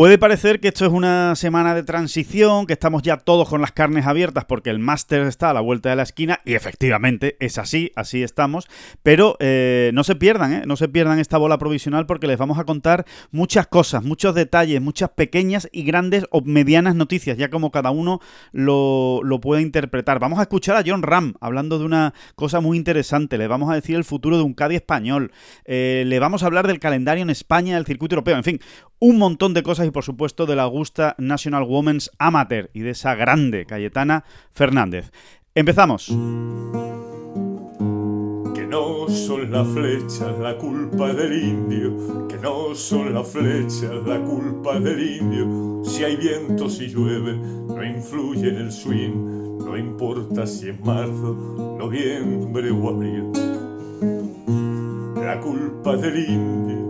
Puede parecer que esto es una semana de transición, que estamos ya todos con las carnes abiertas porque el máster está a la vuelta de la esquina y efectivamente es así, así estamos, pero eh, no se pierdan, ¿eh? no se pierdan esta bola provisional porque les vamos a contar muchas cosas, muchos detalles, muchas pequeñas y grandes o medianas noticias, ya como cada uno lo, puede interpretar. Vamos a escuchar a John Ram hablando de una cosa muy interesante, le vamos a decir el futuro de un Cádiz español, eh, le vamos a hablar del calendario en España, del circuito europeo, en fin, un montón de cosas y por supuesto de la Augusta National Women's Amateur y de esa grande Cayetana Fernández. Empezamos. Que no son las flechas la culpa del indio, que no son las flechas la culpa del indio. Si hay viento, si llueve, no influye en el swing, no importa si es marzo, noviembre o abril. La culpa del indio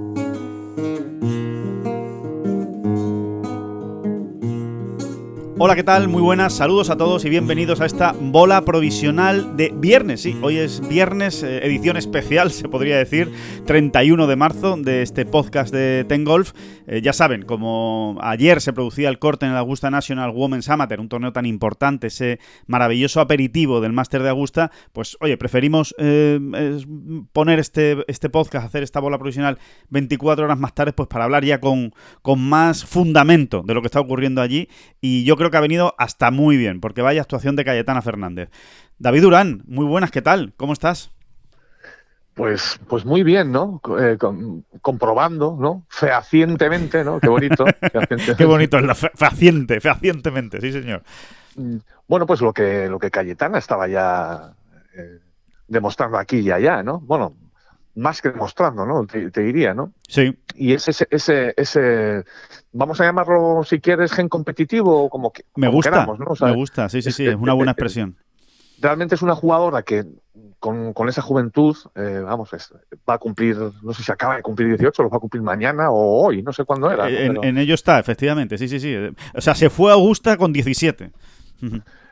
Hola, ¿qué tal? Muy buenas, saludos a todos y bienvenidos a esta bola provisional de viernes. Sí, hoy es viernes, eh, edición especial, se podría decir, 31 de marzo de este podcast de Ten Golf. Eh, ya saben, como ayer se producía el corte en el Augusta National Women's Amateur, un torneo tan importante, ese maravilloso aperitivo del Máster de Augusta, pues oye, preferimos eh, poner este, este podcast, hacer esta bola provisional 24 horas más tarde, pues para hablar ya con, con más fundamento de lo que está ocurriendo allí. Y yo creo que ha venido hasta muy bien, porque vaya actuación de Cayetana Fernández. David Durán, muy buenas, ¿qué tal? ¿Cómo estás? Pues, pues muy bien, ¿no? Eh, comprobando, ¿no? Fehacientemente, ¿no? Qué bonito. Qué bonito es la fehaciente, fehacientemente, sí, señor. Mm, bueno, pues lo que, lo que Cayetana estaba ya eh, demostrando aquí y allá, ¿no? Bueno, más que demostrando, ¿no? Te, diría, ¿no? Sí. Y ese, ese, ese, vamos a llamarlo, si quieres, gen competitivo, como que me gusta, queramos, ¿no? me gusta, sí, sí, sí, es una buena expresión. Realmente es una jugadora que con, con esa juventud, eh, vamos, va a cumplir, no sé si acaba de cumplir 18, lo va a cumplir mañana o hoy, no sé cuándo era. En, ello está, efectivamente, sí, sí, sí. O sea, se fue a Augusta con 17.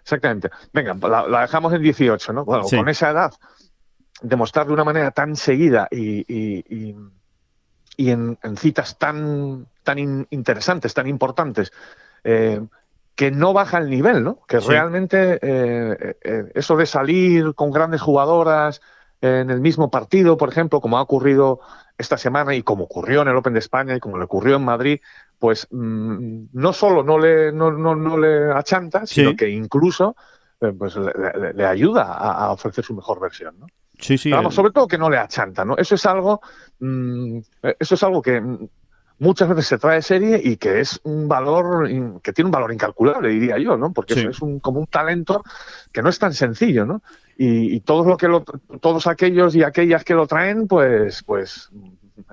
Exactamente. Venga, la, dejamos en 18, ¿no? Bueno, con esa edad demostrar de una manera tan seguida y, y, y, en, citas tan, tan interesantes, tan importantes, eh, que no baja el nivel, ¿no? Que realmente eh, eh, eso de salir con grandes jugadoras en el mismo partido, por ejemplo, como ha ocurrido esta semana y como ocurrió en el Open de España y como le ocurrió en Madrid, pues mm, no solo no le, no, no, no le achanta, sino que incluso pues le, ayuda a, a, ofrecer su mejor versión, ¿no? Sí, sí. Vamos, sobre todo que no le achanta, ¿no? Eso es algo, mm, eso es algo que muchas veces se trae serie y que es un valor, que tiene un valor incalculable, diría yo, ¿no? Porque es un, como un talento que no es tan sencillo, ¿no? Y, todos lo que lo, todos aquellos y aquellas que lo traen, pues, pues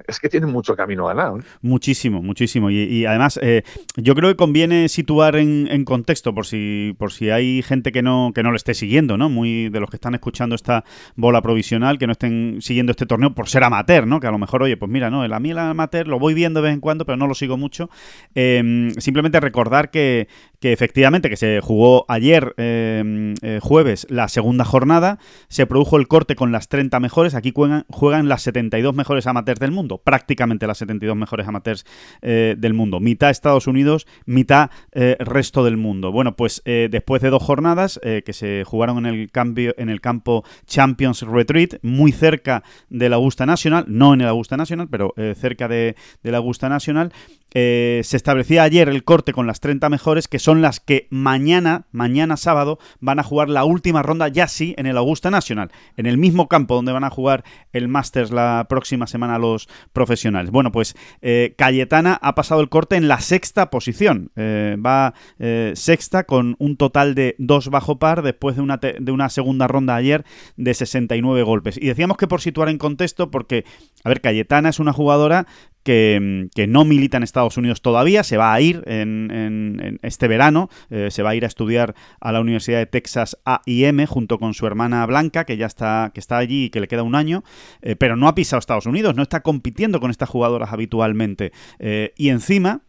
es que tienen mucho camino ganado. Muchísimo, muchísimo. Y, además, eh, yo creo que conviene situar en, contexto, por si, por si hay gente que no, que no lo esté siguiendo, ¿no? Muy de los que están escuchando esta bola provisional, que no estén siguiendo este torneo por ser amateur, ¿no? Que a lo mejor, oye, pues mira, no, el a mí el amateur lo voy viendo de vez en cuando, pero no lo sigo mucho. Em, simplemente recordar que, que efectivamente que se jugó ayer em, eh, jueves la segunda jornada, se produjo el corte con las 30 mejores, aquí juegan, juegan las 72 mejores amateurs del mundo, prácticamente las 72 mejores amateurs eh, del mundo, mitad Estados Unidos, mitad eh, resto del mundo. Bueno, pues después de dos jornadas que se jugaron en el, cambio, en el campo Champions Retreat, muy cerca de la Augusta National, no en el Augusta National, pero cerca de, la Augusta National, se establecía ayer el corte con las 30 mejores, que son las que mañana, mañana sábado, van a jugar la última ronda, ya sí, en el Augusta National, en el mismo campo donde van a jugar el Masters la próxima semana los profesionales. Bueno, pues eh, Cayetana ha pasado el corte en la sexta posición. Eh, va eh, sexta con un total de dos bajo par después de una, de una segunda ronda ayer de 69 golpes. Y decíamos que por situar en contexto, porque, a ver, Cayetana es una jugadora que, no milita en Estados Unidos todavía, se va a ir en, este verano, eh, se va a ir a estudiar a la Universidad de Texas A&M junto con su hermana Blanca, que ya está, que está allí y que le queda un año, eh, pero no ha pisado Estados Unidos, no está compitiendo con estas jugadoras habitualmente. y encima,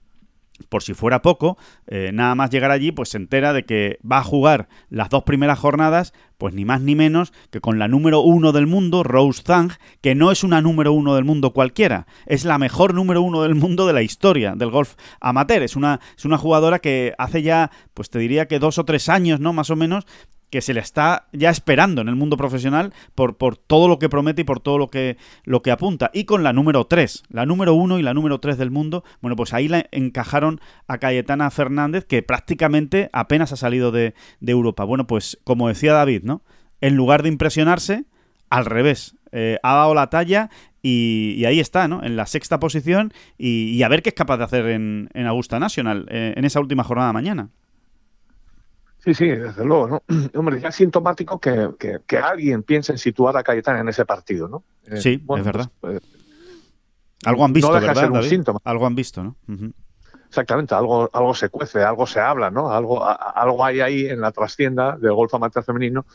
por si fuera poco, eh, nada más llegar allí, pues se entera de que va a jugar las dos primeras jornadas, pues ni más ni menos que con la número uno del mundo, Rose Zhang, que no es una número uno del mundo cualquiera, es la mejor número uno del mundo de la historia del golf amateur. Es una, es una jugadora que hace ya, pues te diría que dos o tres años, ¿no? Más o menos, que se le está ya esperando en el mundo profesional por, por todo lo que promete y por todo lo que, lo que apunta. Y con la número 3, la número 1 y la número 3 del mundo, bueno, pues ahí la encajaron a Cayetana Fernández, que prácticamente apenas ha salido de, Europa. Bueno, pues como decía David, ¿no? En lugar de impresionarse, al revés, eh, ha dado la talla y, ahí está, ¿no? En la sexta posición y, a ver qué es capaz de hacer en, en Augusta National eh, en esa última jornada mañana. Sí, sí, desde luego, ¿no? Hombre, ya es sintomático que, que, alguien piense en situar a Cayetana en ese partido, ¿no? Eh, sí, es verdad. Pues, pues, algo han visto, ¿verdad, un síntoma. Algo han visto, ¿no? Exactamente, algo, algo se cuece, algo se habla, ¿no? Algo, algo hay ahí en la trastienda del golf amateur femenino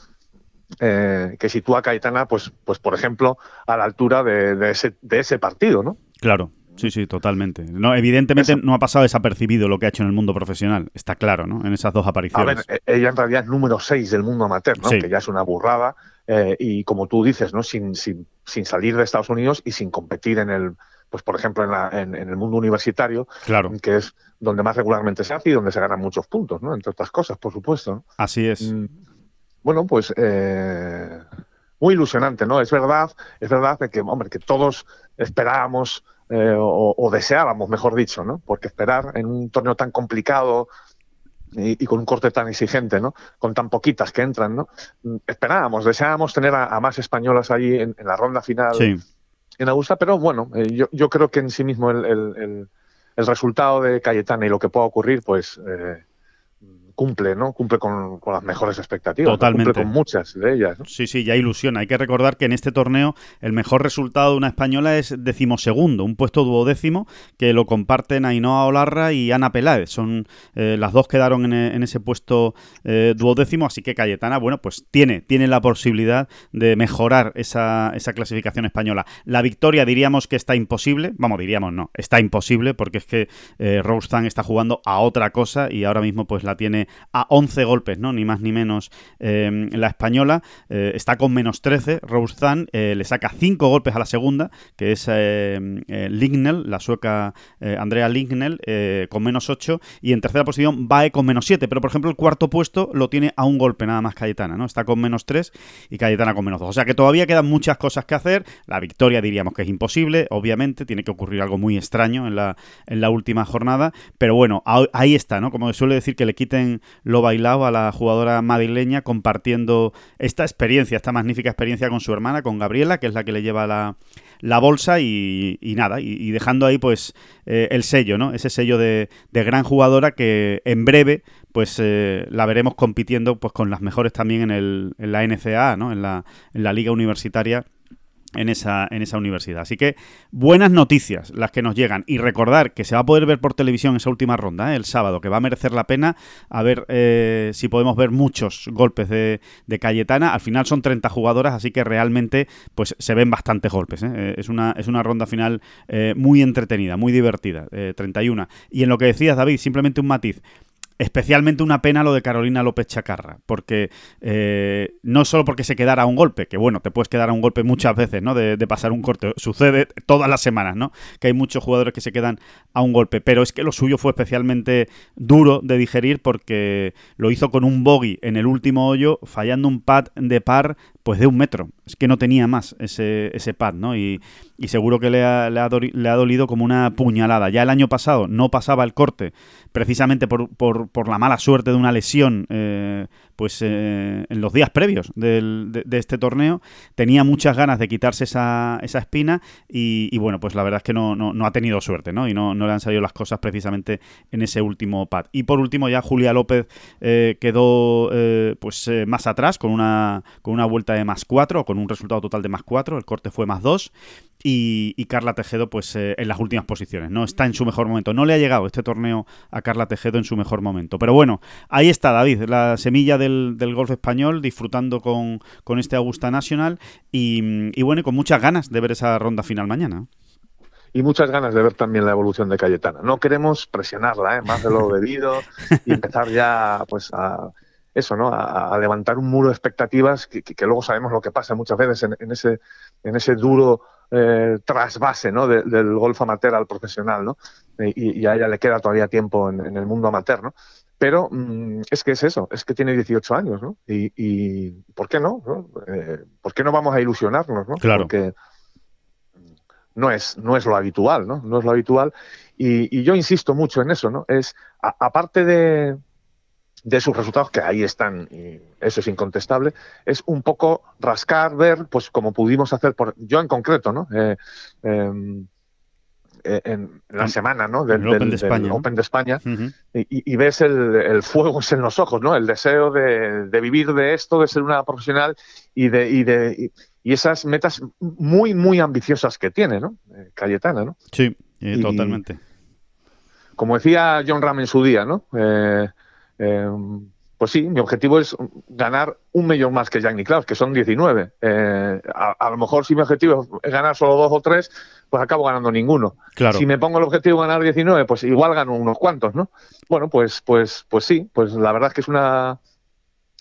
eh, que sitúa a Cayetana, pues, pues por ejemplo, a la altura de, de, ese, de ese partido, ¿no? Claro, Sí, sí, totalmente. No, evidentemente no ha pasado desapercibido lo que ha hecho en el mundo profesional, está claro, ¿no? En esas dos apariciones. A ver, e-, ella en realidad es número 6 del mundo amateur, ¿no? Que ya es una burrada. Eh, y como tú dices, ¿no? Sin, sin, sin, salir de Estados Unidos y sin competir en el, pues por ejemplo, en, la, en, el mundo universitario, claro. que es donde más regularmente se hace y donde se ganan muchos puntos, ¿no? Entre otras cosas, por supuesto. Así es. Mm, bueno, pues eh, muy ilusionante, ¿no? Es verdad, es verdad que, hombre, que todos esperábamos eh, o, deseábamos, mejor dicho, ¿no? Porque esperar en un torneo tan complicado y, con un corte tan exigente, ¿no? Con tan poquitas que entran, ¿no? Esperábamos, deseábamos tener a, más españolas ahí en, la ronda final en Augusta, pero bueno, eh, yo, creo que en sí mismo el, resultado de Cayetana y lo que pueda ocurrir, pues eh, cumple, ¿no? Cumple con, las mejores expectativas. Totalmente. Cumple con muchas de ellas. Sí, sí, ya ilusiona. Hay que recordar que en este torneo el mejor resultado de una española es decimosegundo, un puesto duodécimo que lo comparten Ainhoa Olarra y Ana Peláez. Son eh, las dos quedaron en, en ese puesto eh, duodécimo, así que Cayetana, bueno, pues tiene, tiene la posibilidad de mejorar esa, esa clasificación española. La victoria diríamos que está imposible, vamos, diríamos no, está imposible porque es que eh, Rose está jugando a otra cosa y ahora mismo pues la tiene a 11 golpes, ¿no? Ni más ni menos em, la española. Eh, está con menos 13. Rose Zan eh, le saca 5 golpes a la segunda, que es em, eh, Lignell, la sueca Andrea Lignell, con menos 8. Y en tercera posición Bae con menos 7. Pero por ejemplo, el cuarto puesto lo tiene a un golpe nada más Cayetana, ¿no? Está con menos 3 y Cayetana con menos 2. O sea que todavía quedan muchas cosas que hacer. La victoria diríamos que es imposible, obviamente. Tiene que ocurrir algo muy extraño en la, en la última jornada. Pero bueno, ahí está, ¿no? Como suele decir que le quiten lo bailado a la jugadora madrileña compartiendo esta experiencia, esta magnífica experiencia con su hermana, con Gabriela, que es la que le lleva la, la bolsa y, nada, y, dejando ahí pues eh, el sello, ¿no? Ese sello de, gran jugadora que en breve pues eh, la veremos compitiendo pues con las mejores también en, el, en la NCAA, ¿no? En la, en la liga universitaria en esa, en esa universidad. Así que buenas noticias las que nos llegan. Y recordar que se va a poder ver por televisión esa última ronda, ¿eh? el sábado, que va a merecer la pena a ver eh, si podemos ver muchos golpes de, de, Cayetana. Al final son 30 jugadoras, así que realmente pues se ven bastantes golpes. ¿eh? Es, una, es una ronda final muy entretenida, muy divertida. 31. Y en lo que decías, David, simplemente un matiz. Especialmente una pena lo de Carolina López Chacarra, porque eh, no solo porque se quedara a un golpe, que bueno, te puedes quedar a un golpe muchas veces, ¿no? De, pasar un corte, sucede todas las semanas, ¿no? Que hay muchos jugadores que se quedan a un golpe, pero es que lo suyo fue especialmente duro de digerir porque lo hizo con un bogey en el último hoyo, fallando un pad de par pues de un metro. Es que no tenía más ese, ese pad, ¿no? Y, seguro que le ha, le, ha dolido como una puñalada. Ya el año pasado no pasaba el corte, precisamente por, por, por la mala suerte de una lesión eh, pues eh, en los días previos de, este torneo tenía muchas ganas de quitarse esa, esa espina y, bueno, pues la verdad es que no, no, ha tenido suerte, ¿no? Y no, no, le han salido las cosas precisamente en ese último pad. Y por último ya Julia López eh, quedó eh, pues más atrás con una, con una vuelta de más 4 o con un resultado total de más 4, el corte fue más 2 y, Carla Tejedo pues eh, en las últimas posiciones, ¿no? Está en su mejor momento. No le ha llegado este torneo a Carla Tejedo en su mejor momento. Pero bueno, ahí está David, la semilla del, golf español, disfrutando con, este Augusta National y, y bueno, con muchas ganas de ver esa ronda final mañana y muchas ganas de ver también la evolución de Cayetana. No queremos presionarla ¿eh? más de lo debido y empezar ya pues a eso, ¿no? A, levantar un muro de expectativas que, luego sabemos lo que pasa muchas veces en, ese, en ese duro eh, trasvase ¿no? del golf amateur al profesional, ¿no? Y, a ella le queda todavía tiempo en, el mundo amateur, ¿no? Pero mm, es que es eso, es que tiene 18 años, ¿no? Y, ¿por qué no? Eh, ¿Por qué no vamos a ilusionarnos, ¿no? Claro. Porque no es, no es lo habitual, ¿no? No es lo habitual. Y, yo insisto mucho en eso, ¿no? Es, aparte de, de sus resultados, que ahí están, y eso es incontestable, es un poco rascar, ver, pues como pudimos hacer, por yo en concreto, ¿no? Eh, em, eh, en la semana ¿no? del, Open, de España, Open de España y, ves el, el, fuego en los ojos, ¿no? el deseo de, de, vivir de esto, de ser una profesional y de, y de y, esas metas muy, muy ambiciosas que tiene, ¿no? Eh, Cayetana, ¿no? Sí, totalmente. Como decía John Ram en su día, ¿no? Eh, Em, pues sí, mi objetivo es ganar un millón más que Jack Nicklaus, que son 19. Eh, a, lo mejor si mi objetivo es ganar solo dos o tres, pues acabo ganando ninguno. Claro. Si me pongo el objetivo de ganar 19, pues igual gano unos cuantos, ¿no? Bueno, pues, pues, pues sí, pues la verdad es que es una,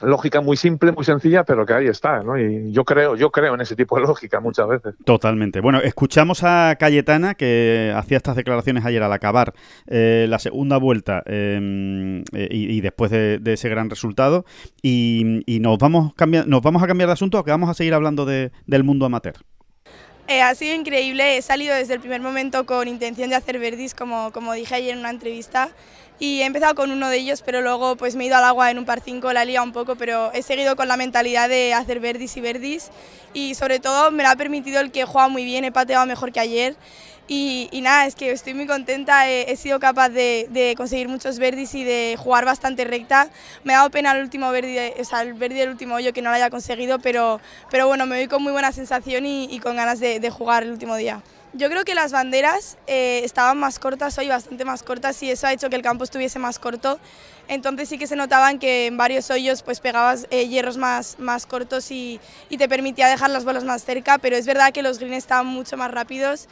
lógica muy simple, muy sencilla, pero que ahí está, ¿no? Y yo creo, yo creo en ese tipo de lógica muchas veces. Totalmente. Bueno, escuchamos a Cayetana que hacía estas declaraciones ayer al acabar eh, la segunda vuelta em, eh, y, después de, ese gran resultado y, nos vamos cambiar, nos vamos a cambiar de asunto o que vamos a seguir hablando de, del mundo amateur. Eh, ha sido increíble, he salido desde el primer momento con intención de hacer verdis, como, como dije ayer en una entrevista, y he empezado con uno de ellos, pero luego pues me he ido al agua en un par 5, la he liado un poco, pero he seguido con la mentalidad de hacer verdis y verdis, y sobre todo me lo ha permitido el que juega muy bien, he pateado mejor que ayer, y, nada, es que estoy muy contenta, he, sido capaz de, conseguir muchos verdis y de jugar bastante recta. Me ha dado pena el último verdi, o sea, el verdi del último hoyo que no lo haya conseguido, pero, pero bueno, me voy con muy buena sensación y, con ganas de, jugar el último día. Yo creo que las banderas eh, estaban más cortas hoy, bastante más cortas, y eso ha hecho que el campo estuviese más corto. Entonces sí que se notaban que en varios hoyos pues pegabas eh, hierros más, más cortos y, y, te permitía dejar las bolas más cerca, pero es verdad que los greens estaban mucho más rápidos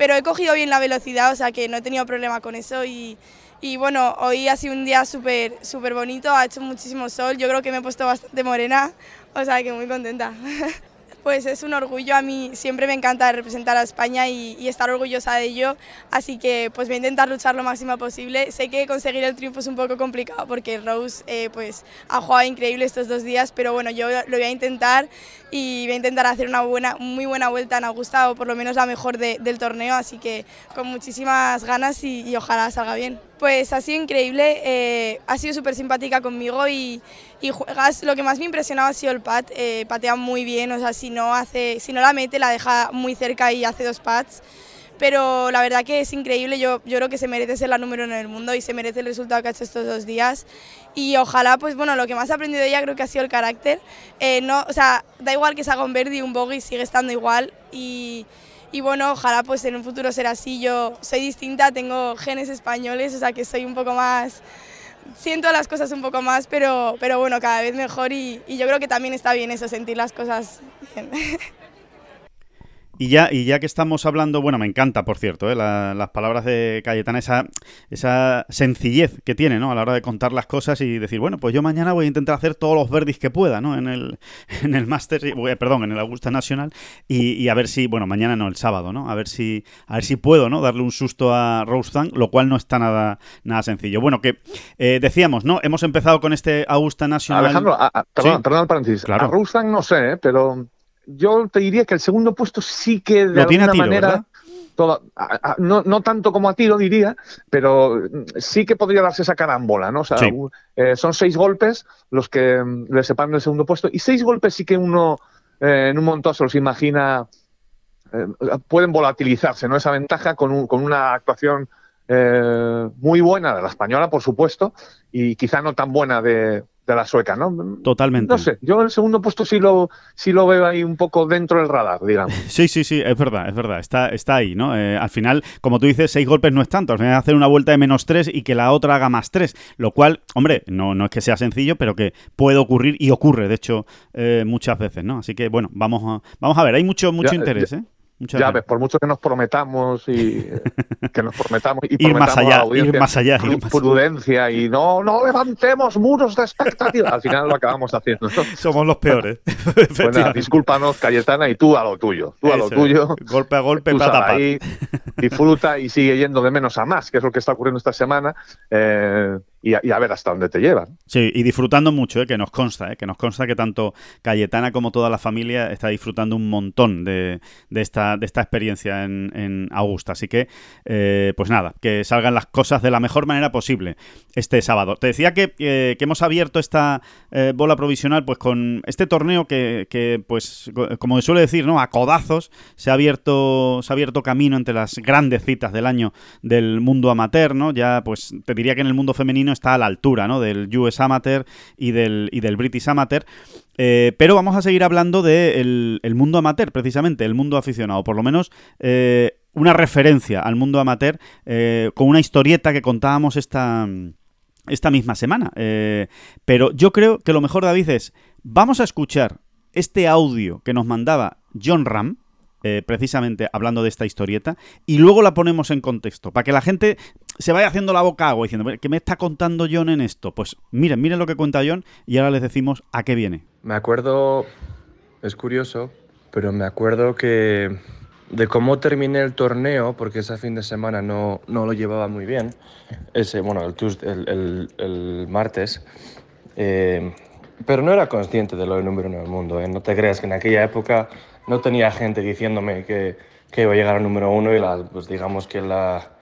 pero he cogido bien la velocidad, o sea que no he tenido problema con eso y, y bueno, hoy ha sido un día súper súper bonito, ha hecho muchísimo sol, yo creo que me he puesto bastante morena, o sea que muy contenta. pues es un orgullo. A mí siempre me encanta representar a España y, estar orgullosa de ello, así que pues voy a intentar luchar lo máximo posible. Sé que conseguir el triunfo es un poco complicado porque Rose eh, pues ha jugado increíble estos dos días, pero bueno, yo lo voy a intentar y voy a intentar hacer una buena, muy buena vuelta en Augusta o por lo menos la mejor del torneo, así que con muchísimas ganas y ojalá salga bien. Pues ha sido increíble, eh, ha sido súper simpática conmigo y, juegas, lo que más me ha impresionado ha sido el pad, eh, patea muy bien, o sea, si no, hace, si no la mete la deja muy cerca y hace dos pads, pero la verdad que es increíble, yo, yo creo que se merece ser la número uno en el mundo y se merece el resultado que ha hecho estos dos días. Y ojalá, pues bueno, lo que más he aprendido de ella creo que ha sido el carácter, eh, no, o sea, da igual que se haga un verde y un bogey, sigue estando igual y y bueno, ojalá pues en un futuro será así. Yo soy distinta, tengo genes españoles, o sea que soy un poco más, siento las cosas un poco más, pero, pero bueno, cada vez mejor y, y yo creo que también está bien eso, sentir las cosas bien. Y ya, y ya que estamos hablando, bueno, me encanta, por cierto, ¿eh? las palabras de Cayetana, esa, esa sencillez que tiene, ¿no? A la hora de contar las cosas y decir, bueno, pues yo mañana voy a intentar hacer todos los verdis que pueda, ¿no? En el, en el Master, eh, perdón, en el Augusta National y, a ver si, bueno, mañana no, el sábado, ¿no? A ver si, a ver si puedo, ¿no? Darle un susto a Rose lo cual no está nada, nada sencillo. Bueno, que eh, decíamos, ¿no? Hemos empezado con este Augusta National. Alejandro, perdón, perdón el paréntesis. Claro. A Rose no sé, pero yo te diría que el segundo puesto sí que de alguna manera. no, tanto como a tiro diría, pero sí que podría darse esa carambola, ¿no? O sea, eh, son seis golpes los que mm, le separan del segundo puesto y seis golpes sí que uno eh, en un montón se los imagina eh, pueden volatilizarse, ¿no? Esa ventaja con, con una actuación muy buena de la española, por supuesto, y quizá no tan buena de, de la sueca, ¿no? Totalmente. No sé, yo en el segundo puesto sí lo, sí lo veo ahí un poco dentro del radar, digamos. Sí, sí, sí, es verdad, es verdad, está, está ahí, ¿no? Eh, al final, como tú dices, seis golpes no es tanto, al final hacer una vuelta de menos tres y que la otra haga más tres, lo cual, hombre, no, no es que sea sencillo, pero que puede ocurrir y ocurre, de hecho, eh, muchas veces, ¿no? Así que, bueno, vamos a, vamos a ver, hay mucho, mucho interés, ¿eh? Ya ves, por mucho que nos prometamos y que nos prometamos y ir más allá, ir más allá, prudencia y no, no levantemos muros de expectativa. Al final lo acabamos haciendo. Somos los peores. Bueno, discúlpanos, Cayetana, y tú a lo tuyo. Tú a lo tuyo. Golpe a golpe, pata disfruta y sigue yendo de menos a más, que es lo que está ocurriendo esta semana. Eh, y a, ver hasta dónde te llevan. Sí, y disfrutando mucho, ¿eh? que nos consta, ¿eh? que nos consta que tanto Cayetana como toda la familia está disfrutando un montón de, de esta, de esta experiencia en, en Augusta. Así que, eh, pues nada, que salgan las cosas de la mejor manera posible este sábado. Te decía que, que hemos abierto esta eh, bola provisional pues con este torneo que, que, pues, como suele decir, ¿no? A codazos se ha abierto, se ha abierto camino entre las grandes citas del año del mundo amateur, ¿no? Ya, pues, te diría que en el mundo femenino está a la altura ¿no? del US Amateur y del, y del British Amateur. Eh, pero vamos a seguir hablando del el mundo amateur, precisamente, el mundo aficionado. Por lo menos eh, una referencia al mundo amateur eh, con una historieta que contábamos esta, esta misma semana. pero yo creo que lo mejor, David, es vamos a escuchar este audio que nos mandaba John Ram. precisamente hablando de esta historieta, y luego la ponemos en contexto, para que la gente se vaya haciendo la boca agua diciendo, ¿qué me está contando John en esto? Pues miren, miren lo que cuenta John y ahora les decimos a qué viene. Me acuerdo, es curioso, pero me acuerdo que de cómo terminé el torneo, porque ese fin de semana no, no lo llevaba muy bien, ese, bueno, el, el, el, martes, eh, pero no era consciente de lo del número uno del mundo. ¿eh? No te creas que en aquella época no tenía gente diciéndome que, que iba a llegar al número uno y la, pues digamos que la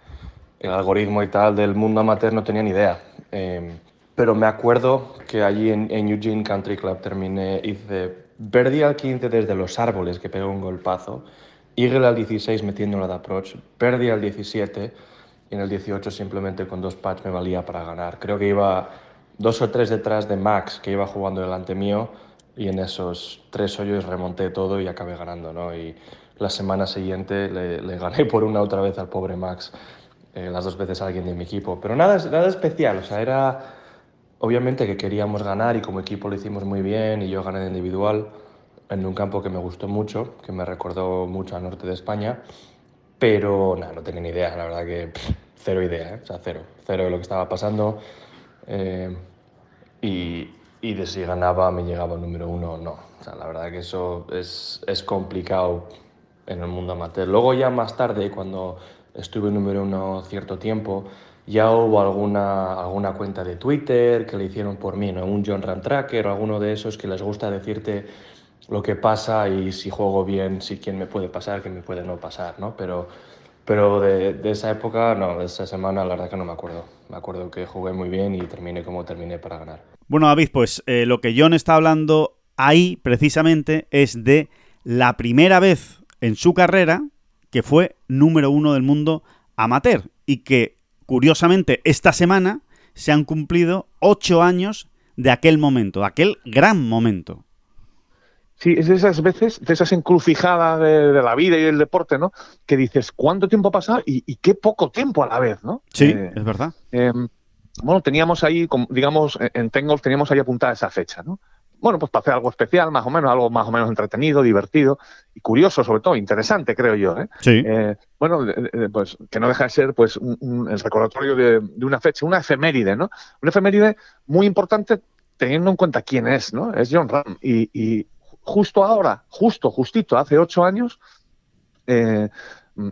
el algoritmo y tal del mundo amateur no tenía ni idea. Em, pero me acuerdo que allí en, Eugene Country Club terminé, hice Verdi al 15 desde los árboles, que pegó un golpazo, Eagle al 16 metiéndola de approach, Verdi al 17 y en el 18 simplemente con dos pats me valía para ganar. Creo que iba dos o tres detrás de Max, que iba jugando delante mío, y en esos tres hoyos remonté todo y acabé ganando, ¿no? Y la semana siguiente le gané por una otra vez al pobre Max. Eh, las dos veces alguien de mi equipo. Pero nada, nada especial, o sea, era obviamente que queríamos ganar y como equipo lo hicimos muy bien y yo gané de individual en un campo que me gustó mucho, que me recordó mucho al norte de España, pero nada, no tenía ni idea, la verdad que cero idea, ¿eh? o sea, cero, cero de lo que estaba pasando eh, y, y, de si ganaba me llegaba el número uno o no. O sea, la verdad que eso es, es complicado en el mundo amateur. Luego ya más tarde, cuando estuve número uno cierto tiempo, ya hubo alguna, alguna cuenta de Twitter que le hicieron por mí, ¿no? un John Run Tracker o alguno de esos que les gusta decirte lo que pasa y si juego bien, si quién me puede pasar, quién me puede no pasar, ¿no? Pero, pero de, de, esa época, no, de esa semana, la verdad que no me acuerdo. Me acuerdo que jugué muy bien y terminé como terminé para ganar. Bueno, David, pues eh, lo que John está hablando ahí precisamente es de la primera vez en su carrera que fue número uno del mundo amateur y que, curiosamente, esta semana se han cumplido ocho años de aquel momento, de aquel gran momento. Sí, es de esas veces, de esas encrucijadas de, la vida y del deporte, ¿no? Que dices, ¿cuánto tiempo ha pasado y, qué poco tiempo a la vez, ¿no? Sí, eh, es verdad. Em, bueno, teníamos ahí, digamos, en Tengolf teníamos ahí apuntada esa fecha, ¿no? Bueno, pues para hacer algo especial, más o menos, algo más o menos entretenido, divertido y curioso, sobre todo, interesante, creo yo. ¿eh? Sí. Eh, bueno, pues que no deja de ser pues el recordatorio de, una fecha, una efeméride, ¿no? Una efeméride muy importante teniendo en cuenta quién es, ¿no? Es John Ram. Y, justo ahora, justo, justito, hace ocho años, eh,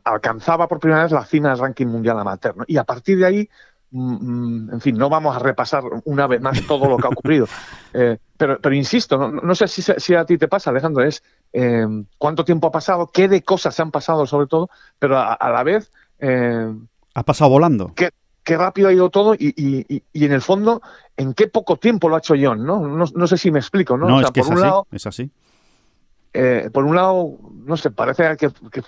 alcanzaba por primera vez la cima del ranking mundial amateur. Y a partir de ahí en fin, no vamos a repasar una vez más todo lo que ha ocurrido. Eh, pero, pero insisto, no, sé si, a ti te pasa, Alejandro, es eh, cuánto tiempo ha pasado, qué de cosas se han pasado sobre todo, pero a, la vez... Eh, ha pasado volando. Qué, qué, rápido ha ido todo y, y, y, en el fondo, en qué poco tiempo lo ha hecho John, ¿no? No, sé si me explico, ¿no? No, es que es, así, es así. por un lado, no sé, parece que que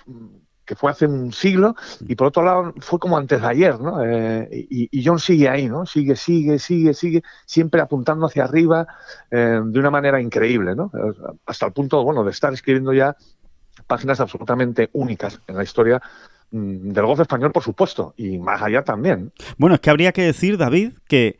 fue hace un siglo, y por otro lado fue como antes de ayer, ¿no? Eh, y, John sigue ahí, ¿no? Sigue, sigue, sigue, sigue, siempre apuntando hacia arriba eh, de una manera increíble, ¿no? Hasta el punto, bueno, de estar escribiendo ya páginas absolutamente únicas en la historia mm, del golf español, por supuesto, y más allá también. Bueno, es que habría que decir, David, que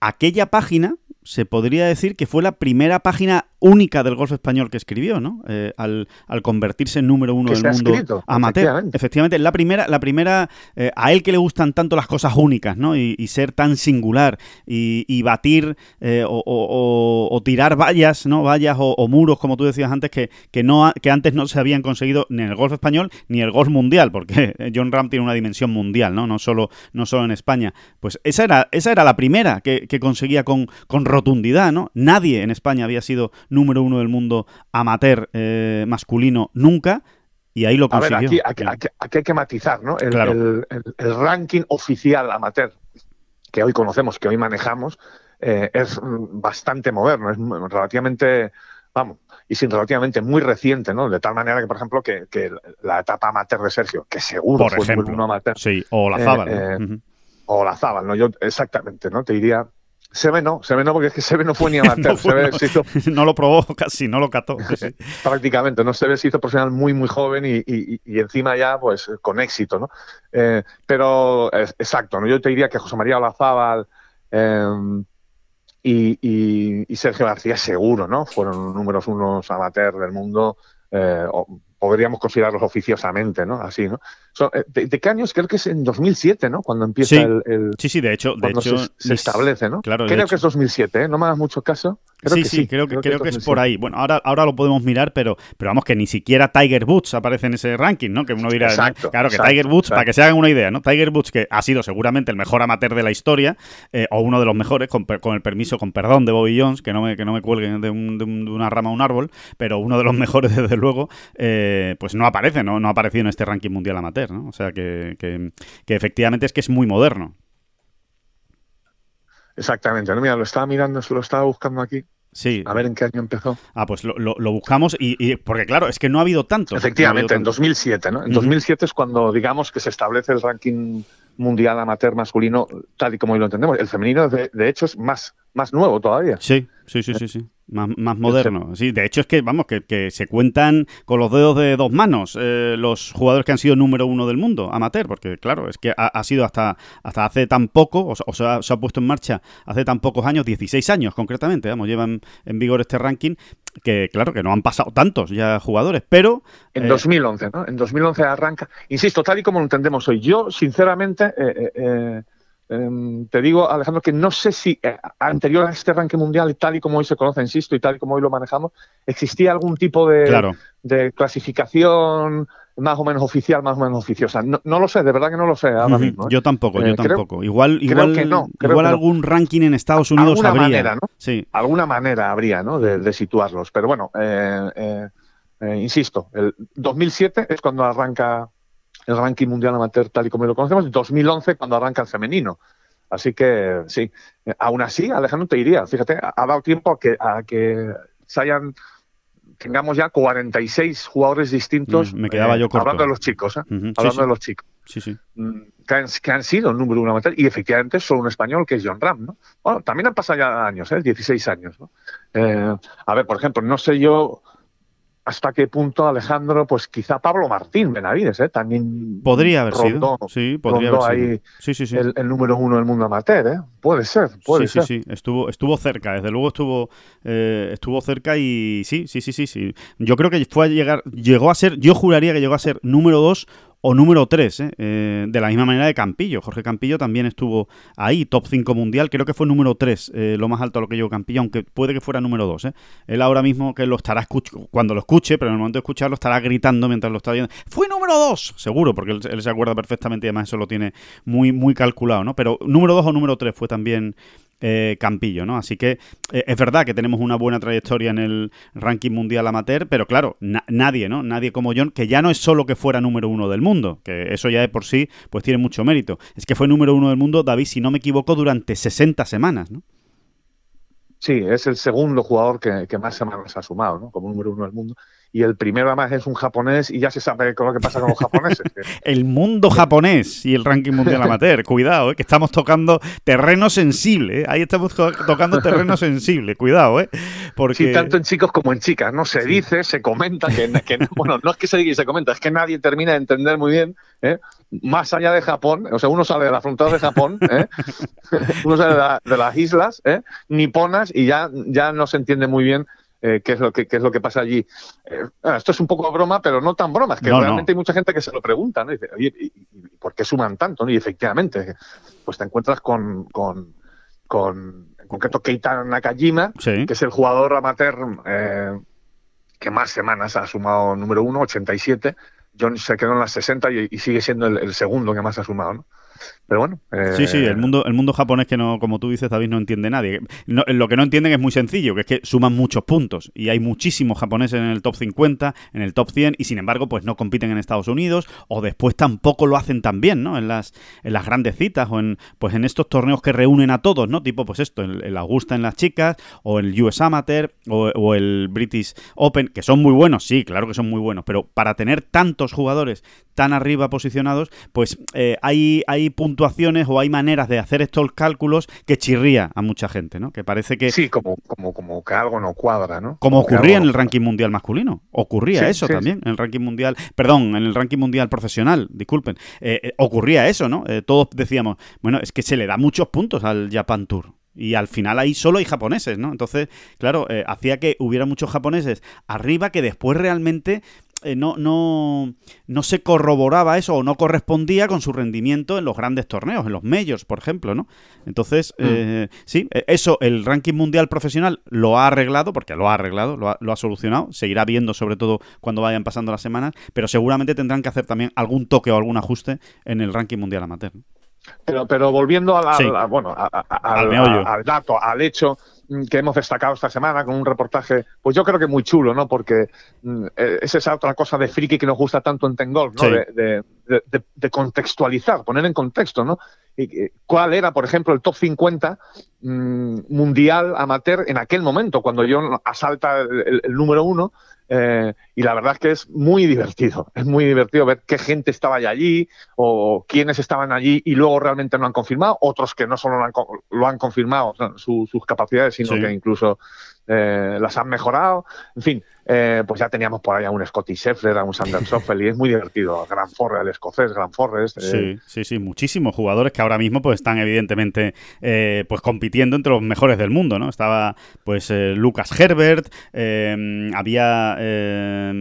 aquella página se podría decir que fue la primera página única del golf español que escribió, ¿no? Eh, al, convertirse en número uno del mundo amateur. Efectivamente. la primera, la primera eh, a él que le gustan tanto las cosas únicas, ¿no? Y, ser tan singular y, batir eh, o, tirar vallas, ¿no? Vallas o, muros, como tú decías antes, que, que, no, que antes no se habían conseguido ni en el golf español ni el golf mundial, porque John Ram tiene una dimensión mundial, ¿no? No solo, no solo en España. Pues esa era, esa era la primera que, conseguía con, con rotundidad, ¿no? Nadie en España había sido número uno del mundo amateur eh, masculino nunca. Y ahí lo consiguió. A ver, aquí, hay que matizar, ¿no? El, ranking oficial amateur que hoy conocemos, que hoy manejamos, eh, es bastante moderno, es relativamente, vamos, y sin relativamente muy reciente, ¿no? De tal manera que, por ejemplo, que, la etapa amateur de Sergio, que seguro por fue ejemplo, amateur. Sí, o la Zabal. Eh, o la Zabal, ¿no? Yo, exactamente, ¿no? Te diría Sebe no, Sebe no, porque es que Sebe no fue ni amateur. no, no, lo probó casi, no lo cató. Prácticamente, ¿no? Sebe se hizo profesional muy, muy joven y, y, encima ya, pues, con éxito, ¿no? Eh, pero, exacto, ¿no? Yo te diría que José María Olazábal em, y, y, Sergio García seguro, ¿no? Fueron números unos amateur del mundo eh, podríamos considerarlos oficiosamente, ¿no? Así, ¿no? Eh, de, qué años? Creo que es en 2007, ¿no? Cuando empieza el, Sí, sí, de hecho... De hecho se, establece, ¿no? Claro, creo que es 2007, ¿eh? No me hagas mucho caso sí, sí, creo, que, creo que, es por ahí. Bueno, ahora, ahora lo podemos mirar, pero, pero vamos, que ni siquiera Tiger Woods aparece en ese ranking, ¿no? Que uno dirá, claro, que Tiger Woods, para que se hagan una idea, ¿no? Tiger Woods, que ha sido seguramente el mejor amateur de la historia, eh, o uno de los mejores, con, el permiso, con perdón de Bobby Jones, que no me, que no me cuelguen de, una rama a un árbol, pero uno de los mejores, desde luego, eh, pues no aparece, ¿no? No ha aparecido en este ranking mundial amateur, ¿no? O sea que, que, que efectivamente es que es muy moderno. Exactamente, mira, lo estaba mirando, lo estaba buscando aquí. Sí. A ver en qué año empezó. Ah, pues lo, lo, buscamos y, porque claro, es que no ha habido tanto. Efectivamente, en 2007, ¿no? En 2007 es cuando digamos que se establece el ranking mundial amateur masculino tal y como hoy lo entendemos. El femenino, de, de hecho, es más, más nuevo todavía. Sí, sí, sí, sí, sí más, más moderno. Sí, de hecho es que, vamos, que, se cuentan con los dedos de dos manos eh, los jugadores que han sido número uno del mundo, amateur, porque claro, es que ha, sido hasta, hasta hace tan poco, o, sea, se ha puesto en marcha hace tan pocos años, 16 años concretamente, vamos, llevan en vigor este ranking, que claro, que no han pasado tantos ya jugadores, pero... En 2011, eh, ¿no? En 2011 arranca, insisto, tal y como lo entendemos hoy, yo sinceramente... Eh, Em, te digo, Alejandro, que no sé si eh, anterior a este ranking mundial, y tal y como hoy se conoce, insisto, y tal y como hoy lo manejamos, existía algún tipo de, de clasificación más o menos oficial, más o menos oficiosa. No, lo sé, de verdad que no lo sé ahora mismo. ¿eh? Yo tampoco, yo eh, tampoco. igual igual, que no, igual algún ranking en Estados Unidos alguna habría. Manera, ¿no? Sí. Alguna manera habría, ¿no? De, situarlos. Pero bueno, insisto, el 2007 es cuando arranca el ranking mundial amateur tal y como lo conocemos, en 2011 cuando arranca el femenino. Así que sí, aún así, Alejandro te diría, fíjate, ha dado tiempo a que, a que se hayan tengamos ya 46 jugadores distintos. Mm, me quedaba yo eh, Hablando de los chicos, ¿eh? hablando de los chicos. Sí, sí. Mm, que han, sido el número uno amateur y efectivamente solo un español que es John Ram, ¿no? Bueno, también han pasado ya años, ¿eh? 16 años, ¿no? Eh, a ver, por ejemplo, no sé yo hasta qué punto Alejandro, pues quizá Pablo Martín Benavides, ¿eh? también podría haber sido, sí, podría haber sido. El, número uno del mundo amateur, ¿eh? puede ser, puede ser. Sí, sí, estuvo, estuvo cerca, desde luego estuvo, eh, estuvo cerca y sí, sí, sí, sí, sí. Yo creo que fue a llegar, llegó a ser, yo juraría que llegó a ser número dos o número 3, ¿eh? ¿eh? de la misma manera de Campillo. Jorge Campillo también estuvo ahí, top 5 mundial, creo que fue número 3, eh, lo más alto a lo que llegó Campillo, aunque puede que fuera número 2. ¿eh? Él ahora mismo que lo estará cuando lo escuche, pero en el momento de escucharlo estará gritando mientras lo está viendo. ¡Fue número 2! Seguro, porque él, se acuerda perfectamente y además eso lo tiene muy, muy calculado, ¿no? Pero número 2 o número 3 fue también eh, Campillo, ¿no? Así que eh, es verdad que tenemos una buena trayectoria en el ranking mundial amateur, pero claro, nadie, ¿no? Nadie como John, que ya no es solo que fuera número uno del mundo, que eso ya de por sí pues tiene mucho mérito. Es que fue número uno del mundo, David, si no me equivoco, durante 60 semanas, ¿no? Sí, es el segundo jugador que, más semanas ha sumado, ¿no? Como número uno del mundo. Y el primero además es un japonés y ya se sabe lo que pasa con los japoneses. el mundo japonés y el ranking mundial amateur, cuidado, ¿eh? que estamos tocando terreno sensible, ¿eh? ahí estamos tocando terreno sensible, cuidado, ¿eh? Porque... Sí, tanto en chicos como en chicas, ¿no? Se dice, se comenta, que, bueno, no es que se diga y se comenta, es que nadie termina de entender muy bien, ¿eh? más allá de Japón, o sea, uno sale de la frontera de Japón, ¿eh? uno sale de, las islas ¿eh? niponas y ya, ya no se entiende muy bien eh, qué, es lo que, es lo que pasa allí. Eh, esto es un poco broma, pero no tan broma, es que realmente hay mucha gente que se lo pregunta, ¿no? Y dice, oye, ¿y, por qué suman tanto? Y efectivamente, pues te encuentras con, con, con en concreto, Keita Nakajima, que es el jugador amateur eh, que más semanas ha sumado número uno, 87. John se quedó en las 60 y, sigue siendo el, el, segundo que más ha sumado, ¿no? Pero bueno. Sí, sí, el eh, mundo, el mundo japonés que no, como tú dices, David, no entiende nadie. lo que no entienden es muy sencillo, que es que suman muchos puntos. Y hay muchísimos japoneses en el top 50, en el top 100, y sin embargo, pues no compiten en Estados Unidos, o después tampoco lo hacen tan bien, ¿no? En las, en las grandes citas, o en, pues en estos torneos que reúnen a todos, ¿no? Tipo, pues esto, el, Augusta en las chicas, o el US Amateur, o, el British Open, que son muy buenos, sí, claro que son muy buenos, pero para tener tantos jugadores tan arriba posicionados, pues eh, hay, hay o hay maneras de hacer estos cálculos que chirría a mucha gente, ¿no? Que parece que... Sí, como, como, como que algo no cuadra, ¿no? Como, ocurría en el ranking mundial masculino. Ocurría eso también en el ranking mundial... Perdón, en el ranking mundial profesional, disculpen. Eh, eh, ocurría eso, ¿no? todos decíamos, bueno, es que se le da muchos puntos al Japan Tour. Y al final ahí solo hay japoneses, ¿no? Entonces, claro, hacía que hubiera muchos japoneses arriba que después realmente eh, no, no, no se corroboraba eso o no correspondía con su rendimiento en los grandes torneos, en los majors, por ejemplo, ¿no? Entonces, mm. eh, sí, eh, eso el ranking mundial profesional lo ha arreglado, porque lo ha arreglado, lo ha, lo ha, solucionado, seguirá viendo sobre todo cuando vayan pasando las semanas, pero seguramente tendrán que hacer también algún toque o algún ajuste en el ranking mundial amateur. Pero, pero volviendo a bueno, al dato, al hecho, que hemos destacado esta semana con un reportaje, pues yo creo que muy chulo, ¿no? Porque mm, eh, es esa otra cosa de friki que nos gusta tanto en Tengol, ¿no? De, contextualizar, poner en contexto, ¿no? Y, ¿Cuál era, por ejemplo, el top 50 mm, mundial amateur en aquel momento, cuando yo asalta el, el número uno? Eh, y la verdad es que es muy divertido, es muy divertido ver qué gente estaba allí o quiénes estaban allí y luego realmente no han confirmado, otros que no solo lo han, confirmado sus capacidades, sino que incluso eh, las han mejorado. En fin, eh, pues ya teníamos por ahí a un Scotty Scheffler, a un Sander Schoffel y es muy divertido. Gran Forrest, el escocés, Gran Forrest. Eh. Sí, sí, sí, muchísimos jugadores que ahora mismo pues están evidentemente pues compitiendo entre los mejores del mundo, ¿no? Estaba pues Lucas Herbert, había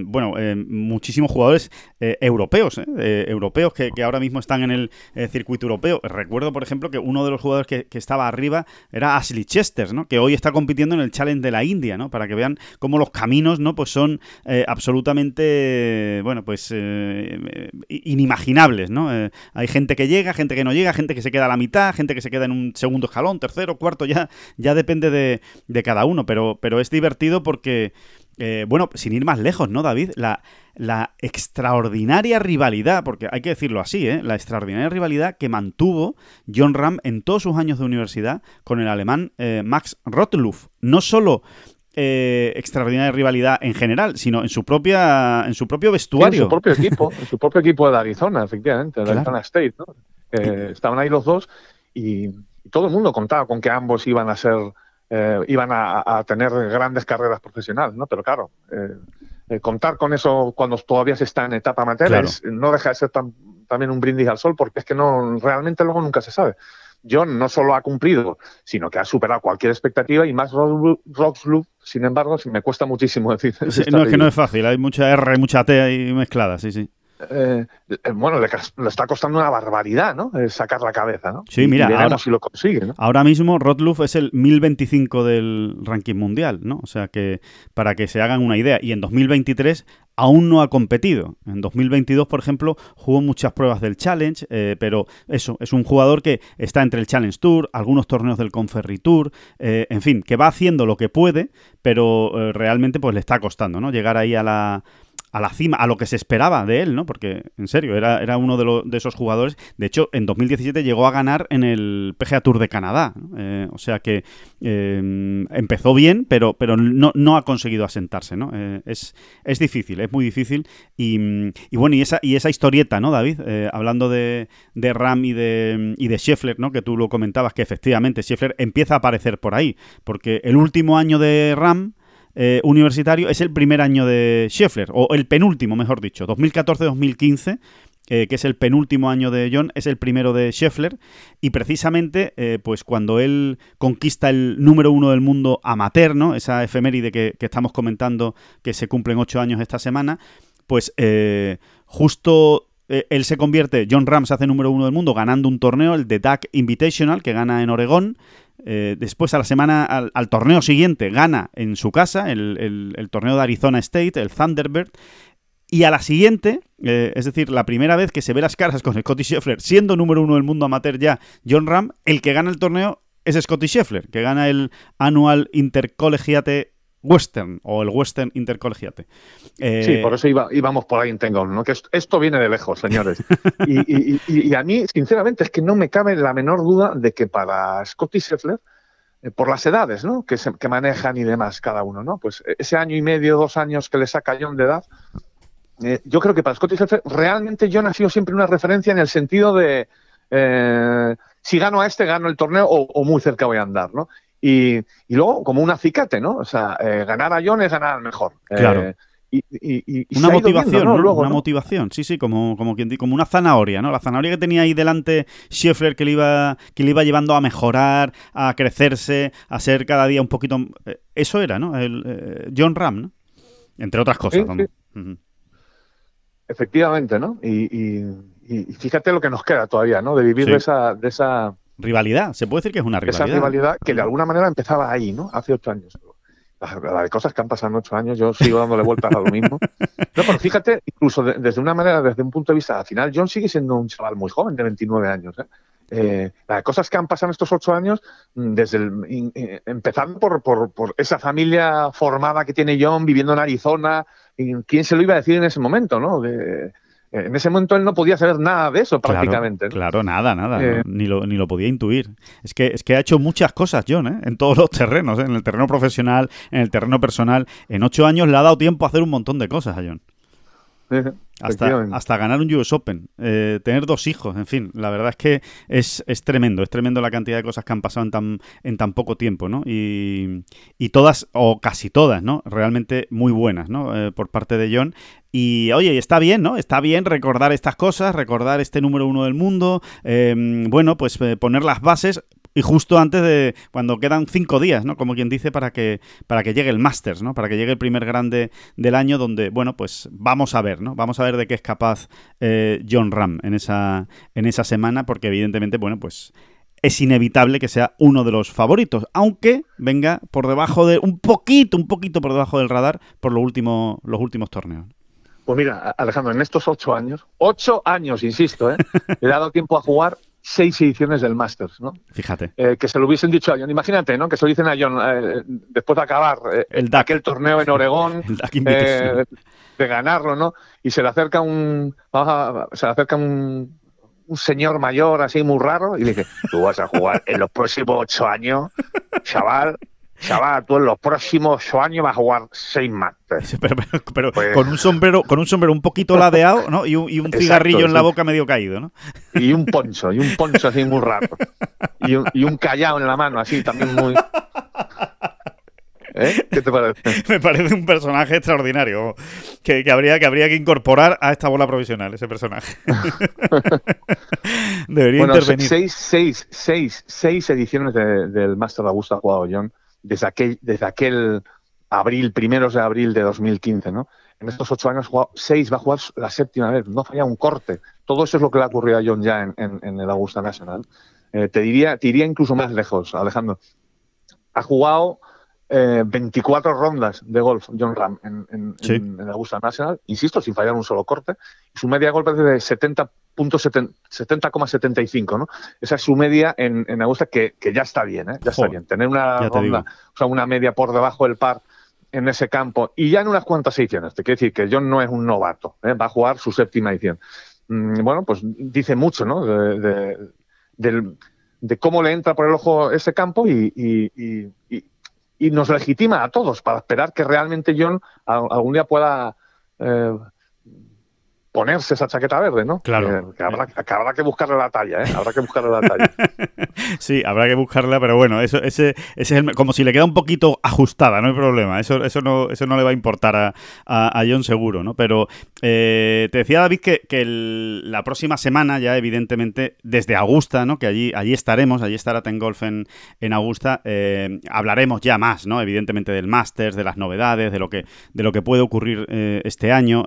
bueno muchísimos jugadores europeos, europeos que, ahora mismo están en el circuito europeo. Recuerdo, por ejemplo, que uno de los jugadores que, que estaba arriba era Ashley Chester, ¿no? Que hoy está compitiendo en el Challenge de la India, ¿no? Para que vean cómo los caminos, ¿no? Pues son eh, absolutamente, bueno, pues eh, inimaginables, ¿no? Eh, hay gente que llega, gente que no llega, gente que se queda a la mitad, gente que se queda en un segundo escalón, tercero, cuarto, ya, ya depende de, de cada uno, pero, pero es divertido porque... bueno, sin ir más lejos, ¿no, David? La, la extraordinaria rivalidad, porque hay que decirlo así, ¿eh? la extraordinaria rivalidad que mantuvo John Ram en todos sus años de universidad con el alemán Max Rottluff. No solo eh, extraordinaria rivalidad en general, sino en su propia en su propio vestuario. en su propio equipo, en su propio equipo de Arizona, efectivamente, de Arizona State. ¿no? estaban ahí los dos y, todo el mundo contaba con que ambos iban a ser iban a, tener grandes carreras profesionales, ¿no? Pero claro, eh, contar con eso cuando todavía se está en etapa amateur no deja de ser también un brindis al sol porque es que no realmente luego nunca se sabe. John no solo ha cumplido, sino que ha superado cualquier expectativa y más Rocksloop, sin embargo, me cuesta muchísimo decir. no, es que no es fácil, hay mucha R, mucha T ahí mezclada, sí, sí. Eh, eh, bueno, le, está costando una barbaridad, ¿no? sacar la cabeza, ¿no? Sí, mira, ahora, si lo consigue, ¿no? Ahora mismo Rotluf es el 1025 del ranking mundial, ¿no? O sea que para que se hagan una idea. Y en 2023 aún no ha competido. En 2022, por ejemplo, jugó muchas pruebas del Challenge, eh, pero eso, es un jugador que está entre el Challenge Tour, algunos torneos del Conferry Tour, eh, en fin, que va haciendo lo que puede, pero eh, realmente pues le está costando, ¿no? Llegar ahí a la, a la cima, a lo que se esperaba de él, ¿no? Porque, en serio, era, era uno de, de esos jugadores. De hecho, en 2017 llegó a ganar en el PGA Tour de Canadá. O sea que empezó bien, pero, pero no, no ha conseguido asentarse, ¿no? Es, es difícil, es muy difícil. Y, bueno, y esa, y esa historieta, ¿no, David? hablando de, de, Ram y de, y de Scheffler, ¿no? Que tú lo comentabas, que efectivamente Scheffler empieza a aparecer por ahí. Porque el último año de Ram eh, universitario es el primer año de Scheffler, o el penúltimo, mejor dicho, 2014-2015. Eh, que es el penúltimo año de John, es el primero de Scheffler, y precisamente, eh, pues cuando él conquista el número uno del mundo amateur, ¿no? esa efeméride que, estamos comentando que se cumplen ocho años esta semana, pues justo él se convierte, John Ram se hace número uno del mundo ganando un torneo, el de Duck Invitational, que gana en Oregón, eh, después, a la semana, al, torneo siguiente, gana en su casa el, torneo de Arizona State, el Thunderbird. Y a la siguiente, eh, es decir, la primera vez que se ve las caras con Scotty Scheffler, siendo número uno del mundo amateur ya, John Ram, el que gana el torneo es Scotty Scheffler, que gana el Annual Intercollegiate Western o el Western Intercolegiate. Eh, sí, por eso íbamos por ahí en Tengo, ¿no? Que esto, viene de lejos, señores. y, a mí, sinceramente, es que no me cabe la menor duda de que para Scotty Scheffler, eh, por las edades ¿no? que, que manejan y demás cada uno, ¿no? Pues ese año y medio, dos años que le saca John de edad, yo creo que para Scotty Scheffler realmente John ha sido siempre una referencia en el sentido de si gano a este, gano el torneo o, o muy cerca voy a andar, ¿no? Y, y, luego, como un acicate, ¿no? O sea, eh, ganar a John es ganar al mejor. Claro. Eh, y, y, una motivación, ¿no? Luego, una motivación, sí, sí, como, como, quien, como una zanahoria, ¿no? La zanahoria que tenía ahí delante Scheffler que le iba, que le iba llevando a mejorar, a crecerse, a ser cada día un poquito. Eh, eso era, ¿no? El, John Ram, ¿no? Entre otras cosas. Sí, Efectivamente, ¿no? Y, fíjate lo que nos queda todavía, ¿no? De vivir de esa, de esa rivalidad, se puede decir que es una rivalidad. Esa rivalidad que de alguna manera empezaba ahí, ¿no? Hace ocho años. La, de cosas que han pasado en ocho años, yo sigo dándole vueltas a lo mismo. No, pero fíjate, incluso desde una manera, desde un punto de vista, al final John sigue siendo un chaval muy joven, de 29 años. ¿eh? Eh, las cosas que han pasado en estos ocho años, mm, desde el, empezando por, por, por, esa familia formada que tiene John viviendo en Arizona, ¿quién se lo iba a decir en ese momento, no? De, en ese momento él no podía saber nada de eso prácticamente. Claro, nada, nada. Eh, ni, lo, ni lo podía intuir. Es que, es que ha hecho muchas cosas John, ¿eh? en todos los terrenos, ¿eh? en el terreno profesional, en el terreno personal. En ocho años le ha dado tiempo a hacer un montón de cosas a John. Hasta, hasta, ganar un US Open, eh, tener dos hijos, en fin, la verdad es que es, es, tremendo, es tremendo la cantidad de cosas que han pasado en tan, en tan poco tiempo, ¿no? Y, y todas, o casi todas, ¿no? Realmente muy buenas, ¿no? Eh, por parte de John. Y oye, está bien, ¿no? Está bien recordar estas cosas, recordar este número uno del mundo, eh, bueno, pues poner las bases y justo antes de cuando quedan cinco días, ¿no? Como quien dice, para que, para que llegue el Masters, ¿no? Para que llegue el primer grande del año donde, bueno, pues vamos a ver, ¿no? Vamos a ver de qué es capaz eh, John Ram en esa, en esa semana, porque evidentemente, bueno, pues es inevitable que sea uno de los favoritos, aunque venga por debajo de, un poquito, un poquito por debajo del radar por lo último, los últimos torneos. Pues mira, Alejandro, en estos ocho años, ocho años, insisto, ¿eh? he dado tiempo a jugar seis ediciones del Masters, ¿no? Fíjate. Eh, que se lo hubiesen dicho a John. Imagínate, ¿no? Que se lo dicen a John eh, después de acabar eh, el aquel torneo en Oregón, de ganarlo, ¿no? Y se le acerca un, se le acerca un, un señor mayor así muy raro y le dice, tú vas a jugar en los próximos ocho años, chaval, chaval, tú en los próximos años vas a jugar seis Masters. Pero, pues con un sombrero, con un sombrero un poquito ladeado, ¿no? Y un, y un cigarrillo en la boca medio caído, ¿no? Y un poncho, y un poncho así muy raro. Y un, y un callao en la mano, así también muy. ¿Eh? ¿Qué te parece? Me parece un personaje extraordinario que, habría, que habría que incorporar a esta bola provisional, ese personaje. Debería intervenir. Seis, seis, seis, seis ediciones del Master de Augusta ha jugado John desde aquel, desde aquel abril, primeros de abril de 2015, ¿no? En estos ocho años jugado seis, va a jugar la séptima vez, no falla un corte. Todo eso es lo que le ha ocurrido a John ya en, el Augusta National. Eh, te, diría, te diría incluso más lejos, Alejandro. Ha jugado 24 rondas de golf John Ram en, en, en, Augusta National, insisto, sin fallar un solo corte. Su media de golpe es de 70,75, ¿no? Esa es su media en, Augusta, que, que, ya está bien, ¿eh? Ya está bien. Tener una ronda, o sea, una media por debajo del par en ese campo y ya en unas cuantas ediciones. Te quiero decir que John no es un novato, ¿eh? va a jugar su séptima edición. Mm, bueno, pues dice mucho, ¿no? De, de, cómo le entra por el ojo ese campo y, y, y, nos legitima a todos para esperar que realmente John algún día pueda eh, ponerse esa chaqueta verde, ¿no? Claro. Que, habrá, que, buscarle la talla, ¿eh? Habrá que buscarle la talla. sí, habrá que buscarla, pero bueno, eso, ese, ese es como si le queda un poquito ajustada, no hay problema. Eso, eso, no, eso no le va a importar a, a, John seguro, ¿no? Pero eh, te decía David que, que la próxima semana, ya evidentemente, desde Augusta, ¿no? Que allí, allí estaremos, allí estará Ten Golf en, en Augusta, eh, hablaremos ya más, ¿no? Evidentemente del Masters, de las novedades, de lo que, de lo que puede ocurrir eh, este año.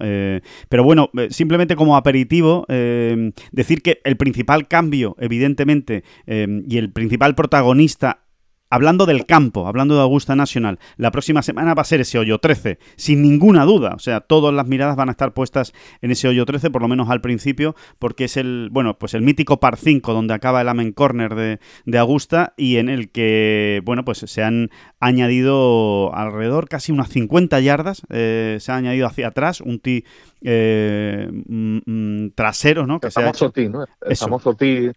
pero bueno, simplemente como aperitivo, eh, decir que el principal cambio, evidentemente, eh, y el principal protagonista hablando del campo, hablando de Augusta National, la próxima semana va a ser ese hoyo 13, sin ninguna duda. O sea, todas las miradas van a estar puestas en ese hoyo 13, por lo menos al principio, porque es el, bueno, pues el mítico par 5 donde acaba el Amen Corner de, de Augusta y en el que, bueno, pues se han añadido alrededor casi unas 50 yardas, eh, se ha añadido hacia atrás un tee eh, mm, mm, trasero, ¿no? Que el famoso tee, ¿no? El famoso tee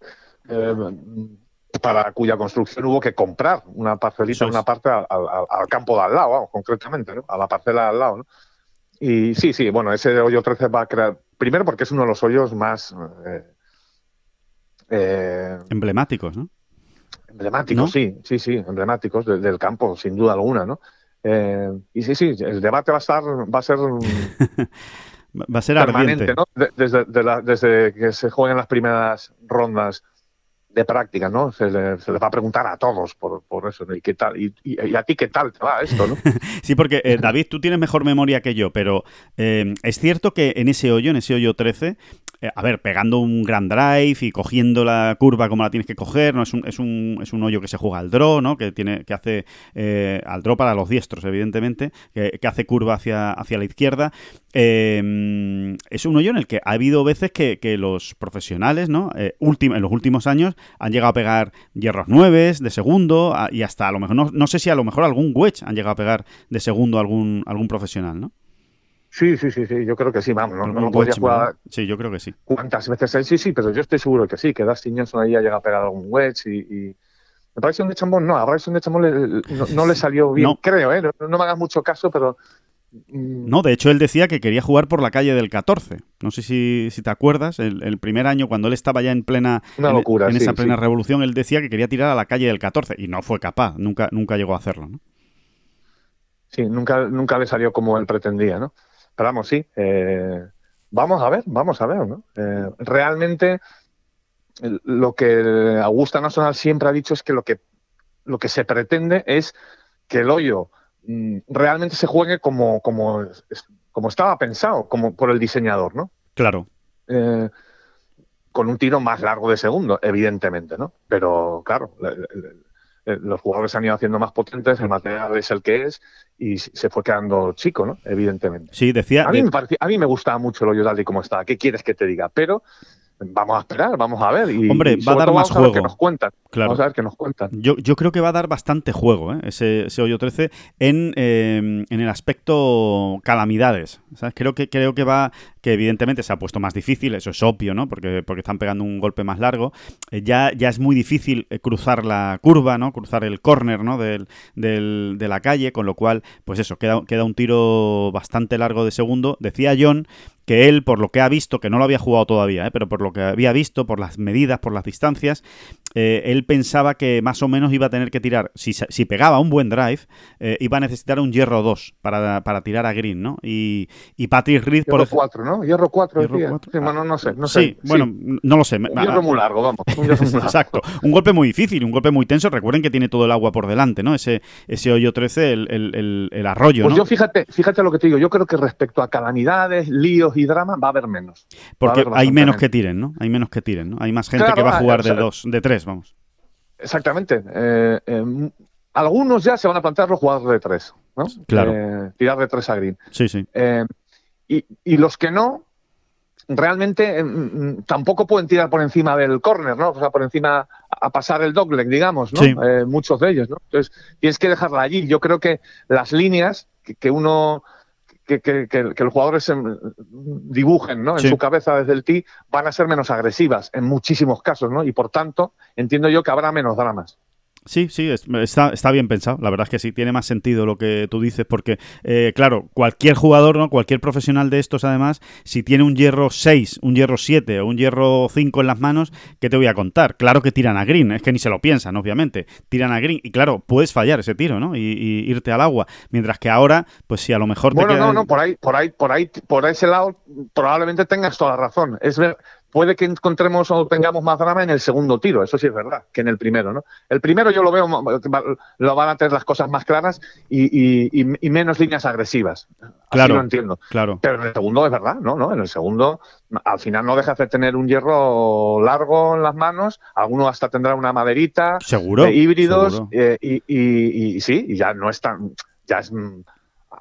para cuya construcción hubo que comprar una parcelita, una parte al, campo de al lado, concretamente, ¿no? a la parcela de al lado. ¿no? Y sí, sí, bueno, ese hoyo 13 va a crear, primero porque es uno de los hoyos más... Eh, eh, emblemáticos, ¿no? Emblemáticos, sí, sí, sí, emblemáticos del campo, sin duda alguna, ¿no? Eh, y sí, sí, el debate va a estar, va a ser... va a ser permanente, ¿no? Desde, desde que se jueguen las primeras rondas de práctica, ¿no? Se le, va a preguntar a todos por, por eso, ¿Y qué tal? Y, a ti qué tal te va esto, no? sí, porque eh, David, tú tienes mejor memoria que yo, pero eh, es cierto que en ese hoyo, en ese hoyo 13, eh, a ver, pegando un gran drive y cogiendo la curva como la tienes que coger, ¿no? Es un, es un, es un hoyo que se juega al draw, ¿no? Que tiene, que hace al draw para los diestros, evidentemente, que, hace curva hacia, hacia la izquierda. es un hoyo en el que ha habido veces que, los profesionales, ¿no? en los últimos años han llegado a pegar hierros nueves de segundo y hasta a lo mejor, no, sé si a lo mejor algún wedge han llegado a pegar de segundo algún, algún profesional, ¿no? Sí, sí, sí, sí, yo creo que sí, vamos, no, no podría jugar. Sí, yo creo que sí. ¿Cuántas veces? Sí, sí, pero yo estoy seguro que sí, que Dustin Johnson ahí ha llegado a pegar algún wedge y, Me parece un de Chambón, no, a Bryson de Chambón no, le salió bien, creo, ¿eh? No, me hagas mucho caso, pero Mm. No, de hecho él decía que quería jugar por la calle del 14. No sé si, te acuerdas, el, primer año cuando él estaba ya en plena en, esa plena revolución, él decía que quería tirar a la calle del 14 y no fue capaz, nunca, nunca llegó a hacerlo. ¿no? Sí, nunca, nunca le salió como él pretendía, ¿no? Pero vamos, sí, eh, vamos a ver, vamos a ver, ¿no? Eh, realmente lo que Augusta Nacional siempre ha dicho es que lo que, lo que se pretende es que el hoyo Mm, realmente se juegue como, como, como estaba pensado, como por el diseñador, ¿no? Claro. Eh, con un tiro más largo de segundo, evidentemente, ¿no? Pero claro, los jugadores se han ido haciendo más potentes, el material es el que es y se fue quedando chico, ¿no? Evidentemente. Sí, decía. A mí, me, a mí me gustaba mucho el hoyo tal y como está. ¿Qué quieres que te diga? Pero vamos a esperar, vamos a ver. Y, Hombre, va a dar más juego. que nos cuentan. Claro. Vamos a ver qué nos cuentan. Yo, yo creo que va a dar bastante juego ¿eh? ese, ese, hoyo 13 en, eh, en el aspecto calamidades. ¿sabes? Creo, que, creo que va, que evidentemente se ha puesto más difícil, eso es obvio, ¿no? Porque, porque están pegando un golpe más largo. Eh, ya, ya es muy difícil cruzar la curva, ¿no? Cruzar el córner, ¿no? Del, del, de la calle, con lo cual, pues eso, queda, queda un tiro bastante largo de segundo. Decía John que él, por lo que ha visto, que no lo había jugado todavía, ¿eh? pero por lo que había visto, por las medidas, por las distancias, eh, él pensaba que más o menos iba a tener que tirar, si, si pegaba un buen drive, eh, iba a necesitar un hierro 2 para, para, tirar a green, ¿no? Y, y Patrick Reed... Hierro por 4, ¿no? Hierro 4, hierro Sí, bueno, no sé, no sé. Sí, bueno, no lo sé. Un hierro muy largo, vamos. Exacto. Un golpe muy difícil, un golpe muy tenso. Recuerden que tiene todo el agua por delante, ¿no? Ese, ese hoyo 13, el, el, el, arroyo, Pues yo fíjate, fíjate lo que te digo, yo creo que respecto a calamidades, líos y drama va a haber menos. Porque hay menos que tiren, ¿no? Hay menos que tiren, ¿no? Hay más gente que va a jugar de dos, de tres, vamos. Exactamente. Eh, eh, algunos ya se van a plantear los jugadores de tres, ¿no? Claro. Eh, tirar de tres a green. Sí, sí. Y, y los que no, realmente mm, mm, tampoco pueden tirar por encima del córner, ¿no? O sea, por encima a pasar el dogleg, digamos, ¿no? Sí. Muchos de ellos, ¿no? Entonces, tienes que dejarla allí. Yo creo que las líneas que, que uno que, que- que- que los jugadores se, mm, dibujen ¿no? en Sí. su cabeza desde el tee van a ser menos agresivas en muchísimos casos, ¿no? Y por tanto, entiendo yo que habrá menos dramas. Sí, sí, es- está, está bien pensado. La verdad es que sí, tiene más sentido lo que tú dices, porque, eh, claro, cualquier jugador, ¿no? Cualquier profesional de estos, además, si tiene un hierro 6, un hierro 7 o un hierro 5 en las manos, ¿qué te voy a contar? Claro que tiran a green, es que ni se lo piensan, obviamente. Tiran a green y, claro, puedes fallar ese tiro, ¿no? Y, y irte al agua. Mientras que ahora, pues si a lo mejor te Bueno, queda- no, no, por ahí, por ahí, por ahí, por ese lado, probablemente tengas toda la razón. Es ver, puede que encontremos o tengamos más drama en el segundo tiro, eso sí es verdad, que en el primero, ¿no? El primero yo lo veo, lo van a tener las cosas más claras y, y- y- y menos líneas agresivas. Así Claro. lo entiendo. Claro. Pero en el segundo es verdad, ¿no? ¿no? En el segundo, al final no dejas de tener un hierro largo en las manos, alguno hasta tendrá una maderita, Seguro. de híbridos, seguro. eh, y, sí, ya no es tan, ya es,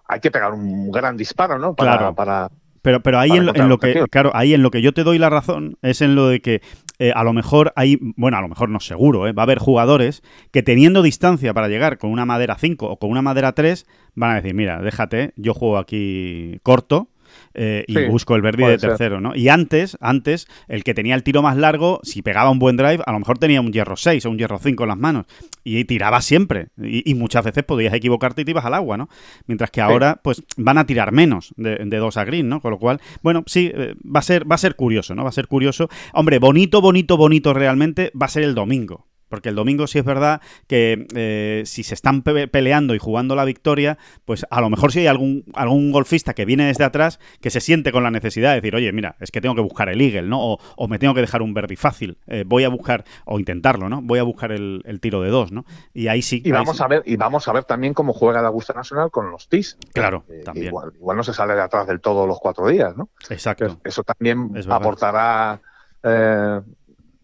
hay que pegar un gran disparo, ¿no? Para, Claro. para Pero, pero ahí en en lo que, claro, ahí en lo que yo te doy la razón es en lo de que eh, a lo mejor hay, bueno, a lo mejor no seguro, ¿eh? va a haber jugadores que teniendo distancia para llegar con una madera 5 o con una madera 3 van a decir, mira, déjate, yo juego aquí corto. Eh, y Sí, busco el verde puede de ser. tercero, ¿no? Y antes, antes, el que tenía el tiro más largo, si pegaba un buen drive, a lo mejor tenía un hierro 6 o un hierro 5 en las manos. Y tiraba siempre. Y, y muchas veces podías equivocarte y te ibas al agua, ¿no? Mientras que ahora, pues, van a tirar menos de, de dos a green, ¿no? Con lo cual, bueno, sí, eh, va a ser, va a ser curioso, ¿no? Va a ser curioso. Hombre, bonito, bonito, bonito realmente va a ser el domingo. Porque el domingo sí es verdad que eh, si se están pe- peleando y jugando la victoria, pues a lo mejor si hay algún, algún golfista que viene desde atrás que se siente con la necesidad de decir, oye, mira, es que tengo que buscar el eagle, ¿no? O, o me tengo que dejar un birdie fácil. Eh, voy a buscar, o intentarlo, ¿no? Voy a buscar el, el tiro de dos, ¿no? Y ahí sí. y ahí vamos sí. a ver y vamos a ver también cómo juega la Augusta Nacional con los TIS. Claro, Eh, también. Igual, igual no se sale de atrás del todo los cuatro días, ¿no? Exacto. Eso también Es aportará eh,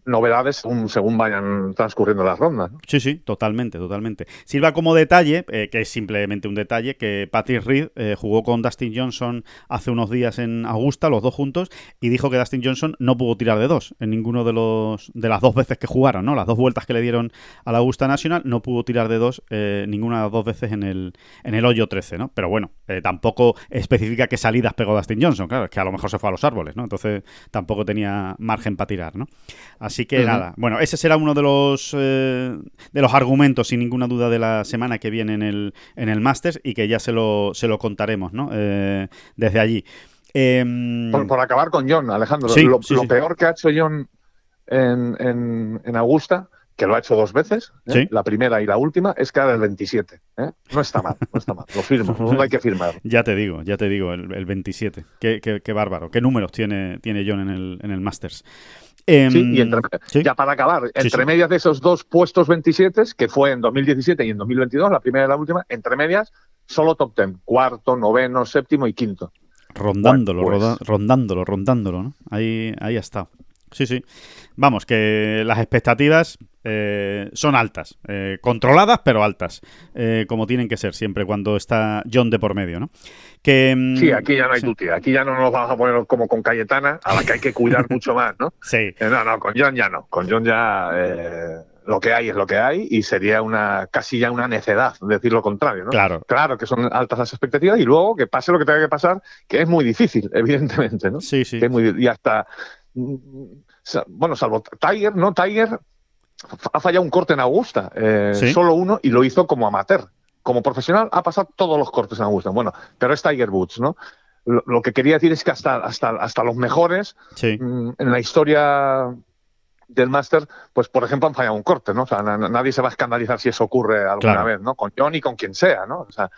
novedades según, según vayan transcurriendo las rondas. Sí, sí, totalmente, totalmente. Sirva como detalle, eh, que es simplemente un detalle, que Patrick Reed eh, jugó con Dustin Johnson hace unos días en Augusta, los dos juntos, y dijo que Dustin Johnson no pudo tirar de dos en ninguno de los de las dos veces que jugaron, ¿no? Las dos vueltas que le dieron a la Augusta National, no pudo tirar de dos eh, ninguna de las dos veces en el, en el hoyo 13, ¿no? Pero bueno, eh, tampoco especifica qué salidas pegó Dustin Johnson, claro, es que a lo mejor se fue a los árboles, ¿no? Entonces tampoco tenía margen para tirar, ¿no? Que Ujú. nada, bueno, ese será uno de los eh, de los argumentos, sin ninguna duda, de la semana que viene en el, en el Masters y que ya se lo, se lo contaremos, ¿no? Eh, desde allí. Em, Por, por acabar con John, Alejandro, Sí, lo, sí, lo sí. peor que ha hecho John en, en- en Augusta, que lo ha hecho dos veces, ¿eh? Sí. la primera y la última, es quedar el 27. ¿eh? No está mal, no está mal, lo firmo, no hay que firmar. Ya te digo, ya te digo, el, el 27. Qué, qué- qué bárbaro. ¿Qué números tiene, tiene John en el, en el Masters? Em, Sí, y entre- sí. ya para acabar, entre medias de esos dos puestos 27, que fue en 2017 y en 2022, la primera y la última, entre medias, solo top 10, cuarto, noveno, séptimo y quinto. Rondándolo, Bueno, pues- roda- rondándolo, rondándolo, ¿no? Ahí, ahí está. Sí, sí. Vamos, que las expectativas eh, son altas. eh, controladas, pero altas. eh, como tienen que ser siempre cuando está John de por medio, ¿no? Que, mm, Sí, aquí ya no hay sí. tutía, aquí ya no nos vamos a poner como con Cayetana, a la que hay que cuidar mucho más, ¿no? Sí, Eh, No, no, con John ya no. Con John ya eh, lo que hay es lo que hay y sería una casi ya una necedad decir lo contrario, ¿no? claro. Claro que son altas las expectativas y luego que pase lo que tenga que pasar, que es muy difícil, evidentemente, ¿no? Sí, sí. Que es muy, y hasta, bueno, salvo Tiger, ¿no? Tiger ha fallado un corte en Augusta, eh, Sí. solo uno y lo hizo como amateur. Como profesional ha pasado todos los cortes en Augusta. Bueno, pero es Tiger Woods, ¿no? Lo, lo que quería decir es que hasta, hasta, hasta los mejores Sí. mm, en la historia del máster, pues por ejemplo han fallado un corte, ¿no? O sea, na- na- nadie se va a escandalizar si eso ocurre alguna Claro. vez, ¿no? Con John y con quien sea, ¿no? O sea,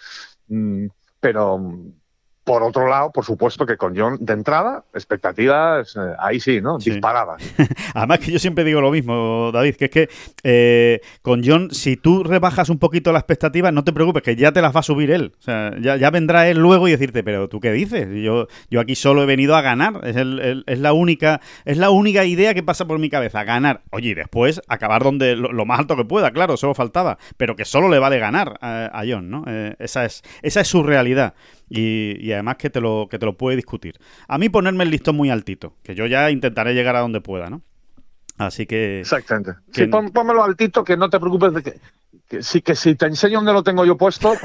mm, pero, por otro lado, por supuesto que con John de entrada, expectativas, eh, ahí sí, ¿no? Disparadas. Además que yo siempre digo lo mismo, David, que es que eh, con John, si tú rebajas un poquito la expectativa, no te preocupes, que ya te las va a subir él. O sea, ya, vendrá él luego y decirte, pero ¿tú qué dices? Yo, yo aquí solo he venido a ganar. Es, es, la única, es la única idea que pasa por mi cabeza, ganar. Oye, y después acabar donde lo, más alto que pueda, claro, solo faltaba. Pero que solo le vale ganar a, John, ¿no? Eh, esa, es, esa es su realidad y, además que te, lo, que te lo puede discutir. A mí ponerme el listón muy altito, que yo ya intentaré llegar a donde pueda, ¿no? Así que... Exactamente. Sí, pónmelo altito, que no te preocupes de que, que, sí, que si te enseño dónde lo tengo yo puesto...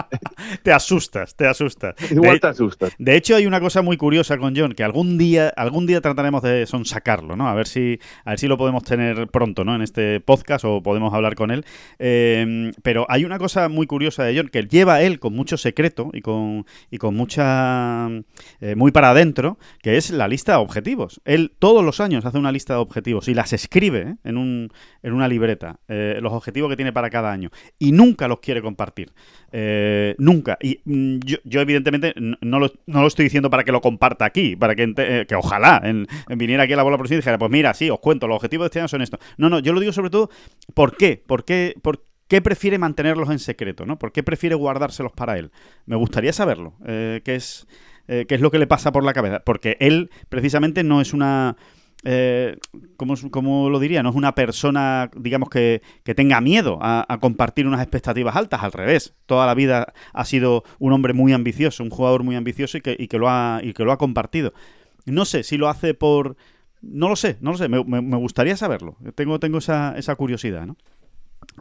te asustas, te asustas. Igual te asustas. De hecho, hay una cosa muy curiosa con John, que algún día, algún día trataremos de sonsacarlo, ¿no? A ver si, a ver si lo podemos tener pronto, ¿no? En este podcast o podemos hablar con él. Eh, pero hay una cosa muy curiosa de John, que lleva él con mucho secreto y con, y con mucha... Eh, muy para adentro, que es la lista de objetivos. Él todos los años hace una lista de objetivos y las escribe ¿eh? en, un, en una libreta, los objetivos que tiene para cada año. Y nunca los quiere compartir. Nunca. Y mm, yo, evidentemente, no lo, no lo, estoy diciendo para que lo comparta aquí, para que, eh, que ojalá en, viniera aquí a la bola próxima y dijera, pues mira, sí, os cuento, los objetivos de este año son estos. No, no, yo lo digo sobre todo, ¿por qué? ¿Por qué? ¿Por qué prefiere mantenerlos en secreto? ¿no? ¿Por qué prefiere guardárselos para él? Me gustaría saberlo, eh, qué, es, eh, qué es lo que le pasa por la cabeza, porque él precisamente no es una eh, ¿cómo, lo diría? No es una persona, digamos, que, tenga miedo a, compartir unas expectativas altas, al revés. Toda la vida ha sido un hombre muy ambicioso, un jugador muy ambicioso y que, y que, lo, ha, y que lo ha compartido. No sé si lo hace por... No lo sé, no lo sé, me, me gustaría saberlo. Tengo, tengo esa, esa curiosidad, ¿no?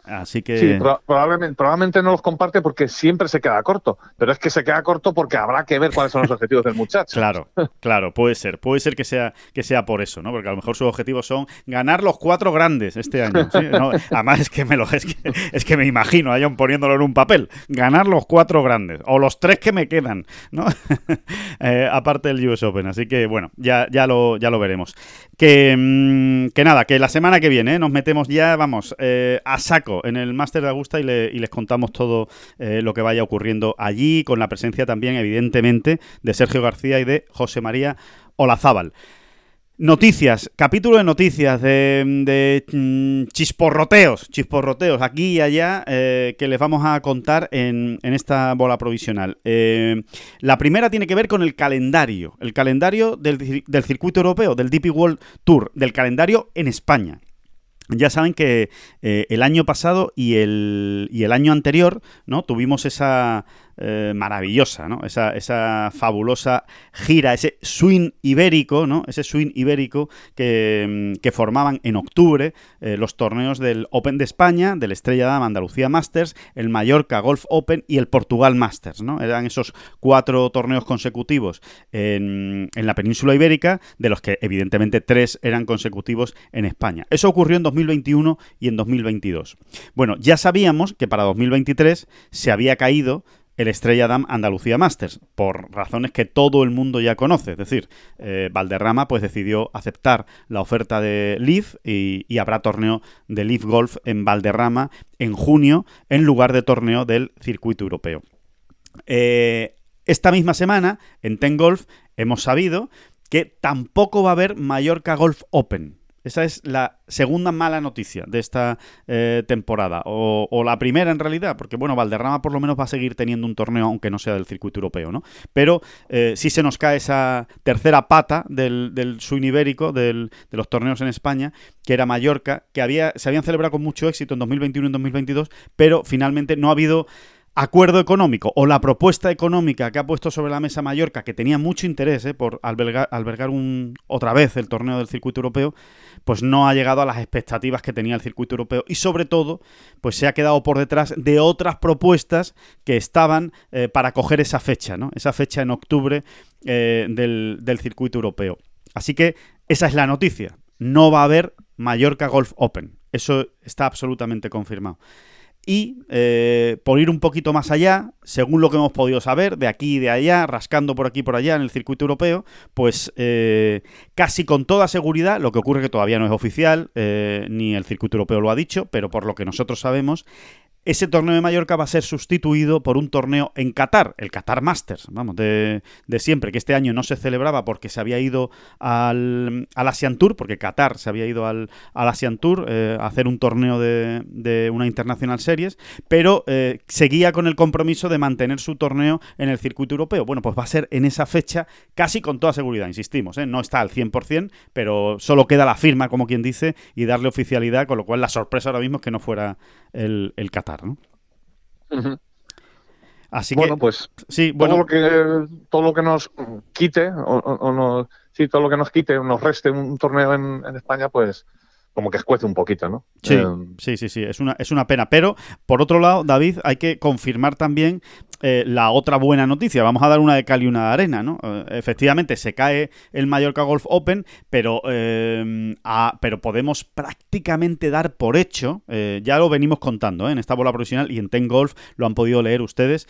Así que... Sí, probablemente, probablemente no los comparte porque siempre se queda corto, pero es que se queda corto porque habrá que ver cuáles son los objetivos del muchacho. Claro, claro, puede ser, puede ser que sea, que sea por eso, ¿no? Porque a lo mejor sus objetivos son ganar los cuatro grandes este año. además es que me lo es que, es que me imagino a John poniéndolo en un papel, ganar los cuatro grandes o los tres que me quedan, ¿no? Eh, aparte del US Open, así que bueno, ya, ya lo, ya lo veremos. Que, mm, que nada, que la semana que viene nos metemos ya, vamos, eh, a saco en el Máster de Augusta y, les contamos todo eh, lo que vaya ocurriendo allí, con la presencia también, evidentemente, de Sergio García y de José María Olazábal. Noticias, capítulo de noticias, de, mm, chisporroteos, chisporroteos aquí y allá eh, que les vamos a contar en, esta bola provisional. Eh, la primera tiene que ver con el calendario, el calendario del, del circuito europeo, del DP World Tour, del calendario en España. Ya saben que eh, el año pasado y el, y el año anterior, ¿no? Tuvimos esa, eh, maravillosa, ¿no? Esa, esa, fabulosa gira, ese swing ibérico, ¿no? Ese swing ibérico que, mm, formaban en octubre eh, los torneos del Open de España, del Estrella Dama Andalucía Masters, el Mallorca Golf Open y el Portugal Masters, ¿no? Eran esos cuatro torneos consecutivos en, en la península ibérica, de los que evidentemente tres eran consecutivos en España. Eso ocurrió en 2021 y en 2022. Bueno, ya sabíamos que para 2023 se había caído el Estrella Dam Andalucía Masters, por razones que todo el mundo ya conoce. Es decir, eh, Valderrama pues decidió aceptar la oferta de Leaf y, habrá torneo de Leaf Golf en Valderrama en junio en lugar de torneo del circuito europeo. Eh, esta misma semana en Ten Golf hemos sabido que tampoco va a haber Mallorca Golf Open. Esa es la segunda mala noticia de esta eh, temporada. O, la primera en realidad, porque bueno, Valderrama por lo menos va a seguir teniendo un torneo, aunque no sea del circuito europeo, ¿no? Pero eh, sí se nos cae esa tercera pata del, del swing ibérico, de los torneos en España, que era Mallorca, que había, se habían celebrado con mucho éxito en 2021 y en 2022, pero finalmente no ha habido acuerdo económico o la propuesta económica que ha puesto sobre la mesa Mallorca, que tenía mucho interés eh, por albergar, un, otra vez el torneo del circuito europeo, pues no ha llegado a las expectativas que tenía el circuito europeo y sobre todo, pues se ha quedado por detrás de otras propuestas que estaban eh, para coger esa fecha, ¿no? Esa fecha en octubre eh, del, del circuito europeo. Así que esa es la noticia. No va a haber Mallorca Golf Open. Eso está absolutamente confirmado. Y eh, por ir un poquito más allá, según lo que hemos podido saber, de aquí y de allá, rascando por aquí y por allá en el circuito europeo, pues eh, casi con toda seguridad, lo que ocurre que todavía no es oficial, eh, ni el circuito europeo lo ha dicho, pero por lo que nosotros sabemos, ese torneo de Mallorca va a ser sustituido por un torneo en Qatar, el Qatar Masters, vamos, de, siempre, que este año no se celebraba porque se había ido al, al Asian Tour, porque Qatar se había ido al, al Asian Tour eh, a hacer un torneo de, de una International Series, pero eh, seguía con el compromiso de mantener su torneo en el circuito europeo. Bueno, pues va a ser en esa fecha, casi con toda seguridad, insistimos, ¿eh? no está al 100%, pero solo queda la firma, como quien dice, y darle oficialidad, con lo cual la sorpresa ahora mismo es que no fuera el Qatar. Así bueno, pues sí, bueno. todo lo que todo lo que nos quite o, no, sí, todo lo que nos quite, nos reste un torneo en, en España, pues como que escuece un poquito, ¿no? Sí, eh, sí, sí, sí, es una, es una pena. Pero, por otro lado, David, hay que confirmar también eh, la otra buena noticia. Vamos a dar una de cal y una de arena, ¿no? Eh, efectivamente, se cae el Mallorca Golf Open, pero, pero podemos prácticamente dar por hecho, ya lo venimos contando en esta bola profesional y en Ten Golf lo han podido leer ustedes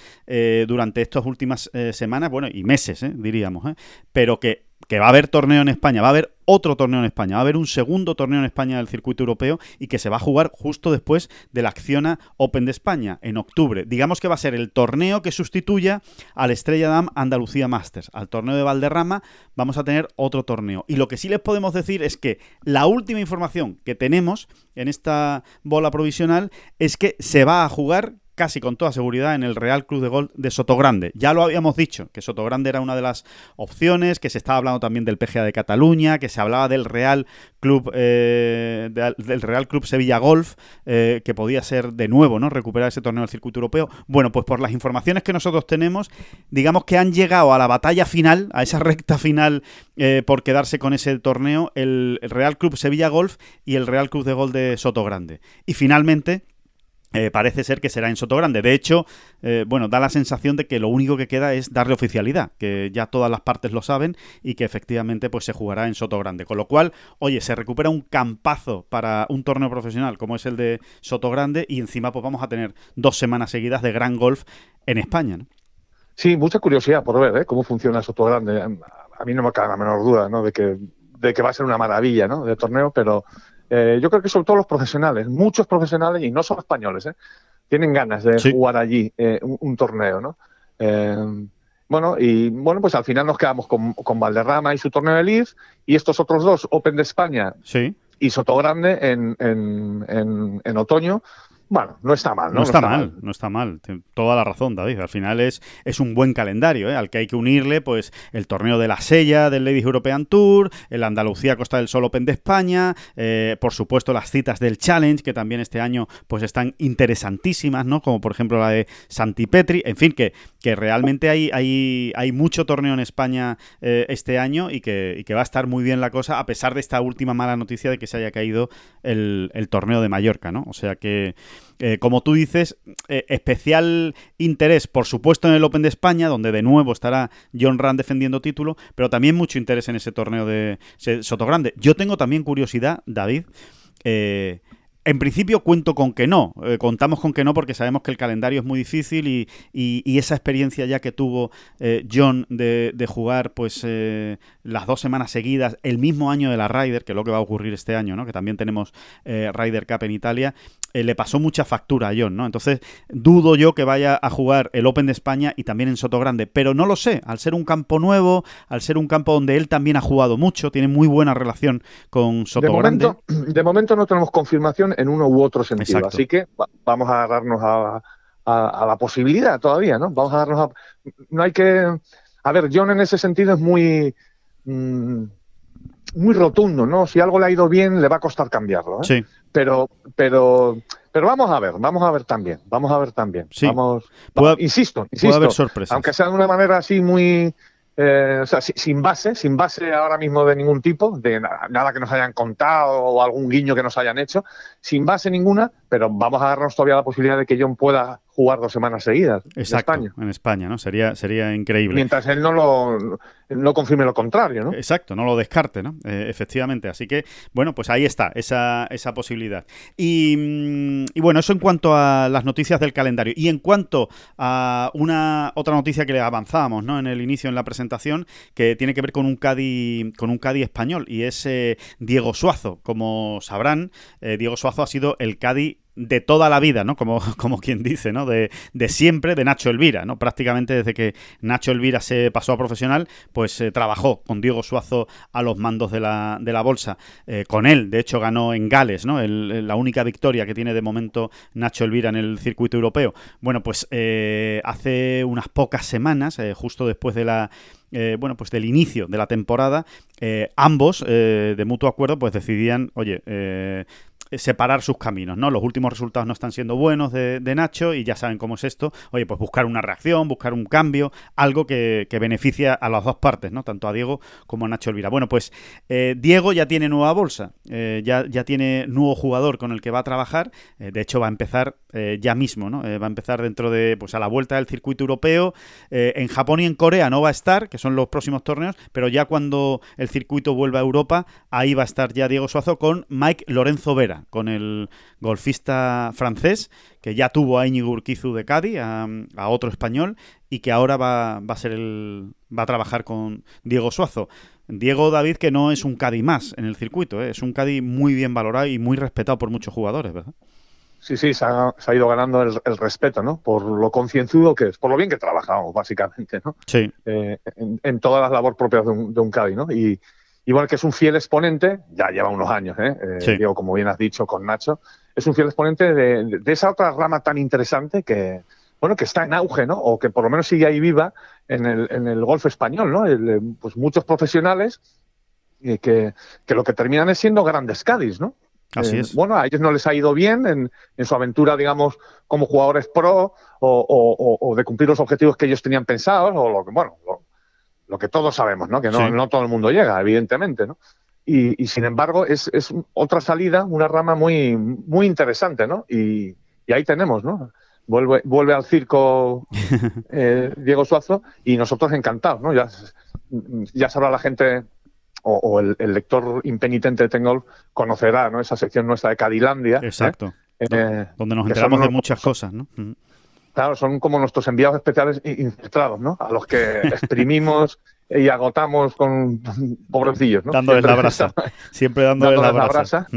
durante estas últimas semanas, bueno, y meses, diríamos, pero que que va a haber torneo en España, va a haber otro torneo en España, va a haber un segundo torneo en España del circuito europeo y que se va a jugar justo después de la Acciona Open de España en octubre. Digamos que va a ser el torneo que sustituya al Estrella Dam Andalucía Masters. Al torneo de Valderrama vamos a tener otro torneo. Y lo que sí les podemos decir es que la última información que tenemos en esta bola provisional es que se va a jugar casi con toda seguridad en el Real Club de Golf de Sotogrande. Ya lo habíamos dicho, que Sotogrande era una de las opciones, que se estaba hablando también del PGA de Cataluña, que se hablaba del Real Club eh, del Real Club Sevilla Golf, eh, que podía ser de nuevo, ¿no? Recuperar ese torneo del circuito europeo. Bueno, pues por las informaciones que nosotros tenemos, digamos que han llegado a la batalla final, a esa recta final eh, por quedarse con ese torneo, el, el Real Club Sevilla Golf y el Real Club de Golf de Sotogrande. Y finalmente eh, parece ser que será en Soto Grande. De hecho, eh, bueno, da la sensación de que lo único que queda es darle oficialidad, que ya todas las partes lo saben y que efectivamente pues se jugará en Soto Grande. Con lo cual, oye, se recupera un campazo para un torneo profesional como es el de Soto Grande y encima pues vamos a tener dos semanas seguidas de gran golf en España. Sí, mucha curiosidad por ver ¿eh? cómo funciona Soto Grande. A mí no me cabe la menor duda ¿no? de, que, de que va a ser una maravilla ¿no? de torneo, pero eh, yo creo que sobre todo los profesionales, muchos profesionales, y no solo españoles, ¿eh? tienen ganas de jugar allí eh, un, torneo, ¿no? bueno, y bueno, pues al final nos quedamos con, con Valderrama y su torneo de Leeds, y estos otros dos, Open de España y Sotogrande en, en, en, en otoño, bueno, no está mal, ¿no? No, está, mal, no está mal. Toda la razón, David. Al final es, es un buen calendario, ¿eh? al que hay que unirle pues el torneo de la Sella del Ladies European Tour, el Andalucía Costa del Sol Open de España, eh, por supuesto las citas del Challenge, que también este año pues están interesantísimas, ¿no? Como por ejemplo la de Santi Petri. En fin, que, que realmente hay, hay, hay mucho torneo en España eh, este año y que, y que va a estar muy bien la cosa, a pesar de esta última mala noticia de que se haya caído el, el torneo de Mallorca, ¿no? O sea que eh, como tú dices, eh, especial interés, por supuesto, en el Open de España, donde de nuevo estará John Rand defendiendo título, pero también mucho interés en ese torneo de Sotogrande. Yo tengo también curiosidad, David. Eh, en principio cuento con que no, contamos con que no porque sabemos que el calendario es muy difícil y, esa experiencia ya que tuvo John de, jugar pues las dos semanas seguidas el mismo año de la Ryder, que es lo que va a ocurrir este año, ¿no? que también tenemos Ryder Cup en Italia, le pasó mucha factura a John, ¿no? Entonces dudo yo que vaya a jugar el Open de España y también en Soto Grande, pero no lo sé, al ser un campo nuevo, al ser un campo donde él también ha jugado mucho, tiene muy buena relación con Soto Grande. de momento no tenemos confirmación en uno u otro sentido. Así que vamos a agarrarnos a, la posibilidad todavía, ¿no? Vamos a darnos a... No hay que... A ver, John en ese sentido es muy... Mm, muy rotundo, ¿no? Si algo le ha ido bien, le va a costar cambiarlo. ¿eh? Sí. Pero, pero, pero vamos a ver, vamos a ver también, vamos a ver también. Sí. Vamos, insisto, insisto. haber sorpresas. Aunque sea de una manera así muy, eh, o sea, sin base, sin base ahora mismo de ningún tipo, de nada que nos hayan contado o algún guiño que nos hayan hecho, sin base ninguna, pero vamos a darnos todavía la posibilidad de que John pueda jugar dos semanas seguidas en España. En España, ¿no? Sería, sería increíble. Mientras él no lo no confirme lo contrario, ¿no? Exacto, no lo descarte, ¿no? Eh, efectivamente. Así que, bueno, pues ahí está, esa, esa posibilidad. Y, mm, y, bueno, eso en cuanto a las noticias del calendario. Y en cuanto a una otra noticia que le avanzábamos, ¿no? En el inicio, en la presentación, que tiene que ver con un Cádiz, con un Cádiz español, y es eh, Diego Suazo. Como sabrán, eh, Diego Suazo ha sido el Cádiz de toda la vida, ¿no? Como, como quien dice, ¿no? De, de, siempre de Nacho Elvira, ¿no? Prácticamente desde que Nacho Elvira se pasó a profesional, pues eh, trabajó con Diego Suazo a los mandos de la, de la bolsa. Eh, con él, de hecho, ganó en Gales, ¿no? la única victoria que tiene de momento Nacho Elvira en el circuito europeo. Bueno, pues eh, hace unas pocas semanas, justo después de la bueno, pues del inicio de la temporada, ambos, de mutuo acuerdo, pues decidían, oye, eh, separar sus caminos, ¿no? Los últimos resultados no están siendo buenos de, Nacho y ya saben cómo es esto. Oye, pues buscar una reacción, buscar un cambio, algo que, que beneficia a las dos partes, ¿no? Tanto a Diego como a Nacho Elvira. Bueno, pues eh, Diego ya tiene nueva bolsa, eh, ya, ya tiene nuevo jugador con el que va a trabajar. de hecho, va a empezar ya mismo, ¿no? va a empezar dentro de, pues a la vuelta del circuito europeo. en Japón y en Corea no va a estar, que son los próximos torneos, pero ya cuando el circuito vuelva a Europa, ahí va a estar ya Diego Suazo con Mike Lorenzo Vera con el golfista francés, que ya tuvo a Íñigo Urquizu de Cádiz, a, otro español, y que ahora va, a ser el, va a trabajar con Diego Suazo. Diego David, que no es un Cádiz más en el circuito, ¿eh? es un Cádiz muy bien valorado y muy respetado por muchos jugadores, ¿verdad? Sí, sí, se ha, ido ganando el, respeto, ¿no? Por lo concienzudo que es, por lo bien que trabajamos, básicamente, ¿no? Sí. Eh, en, todas las labores propias de un, de un Cádiz, ¿no? Y, Igual que es un fiel exponente, ya lleva unos años, ¿eh? eh Diego, como bien has dicho, con Nacho, es un fiel exponente de, esa otra rama tan interesante que, bueno, que está en auge, ¿no? O que por lo menos sigue ahí viva en el, en el golf español, ¿no? Eh, pues muchos profesionales que, que, lo que terminan es siendo grandes Cádiz, ¿no? Así eh. Bueno, a ellos no les ha ido bien en, en su aventura, digamos, como jugadores pro o, o, de cumplir los objetivos que ellos tenían pensados, o lo que, bueno, lo que todos sabemos, ¿no? Que no, no todo el mundo llega, evidentemente, ¿no? Y, sin embargo es, es, otra salida, una rama muy, muy interesante, ¿no? Y, ahí tenemos, ¿no? Vuelve, vuelve al circo eh, Diego Suazo y nosotros encantados, ¿no? Ya, ya sabrá la gente o, el, lector impenitente de Tengol conocerá, ¿no? Esa sección nuestra de Cadilandia. ¿eh? Exacto. Eh, donde nos enteramos de muchas cosas, ¿no? Claro, son como nuestros enviados especiales infiltrados, ¿no? A los que exprimimos y agotamos con pobrecillos, ¿no? Dándoles la brasa. Siempre dándoles, la brasa.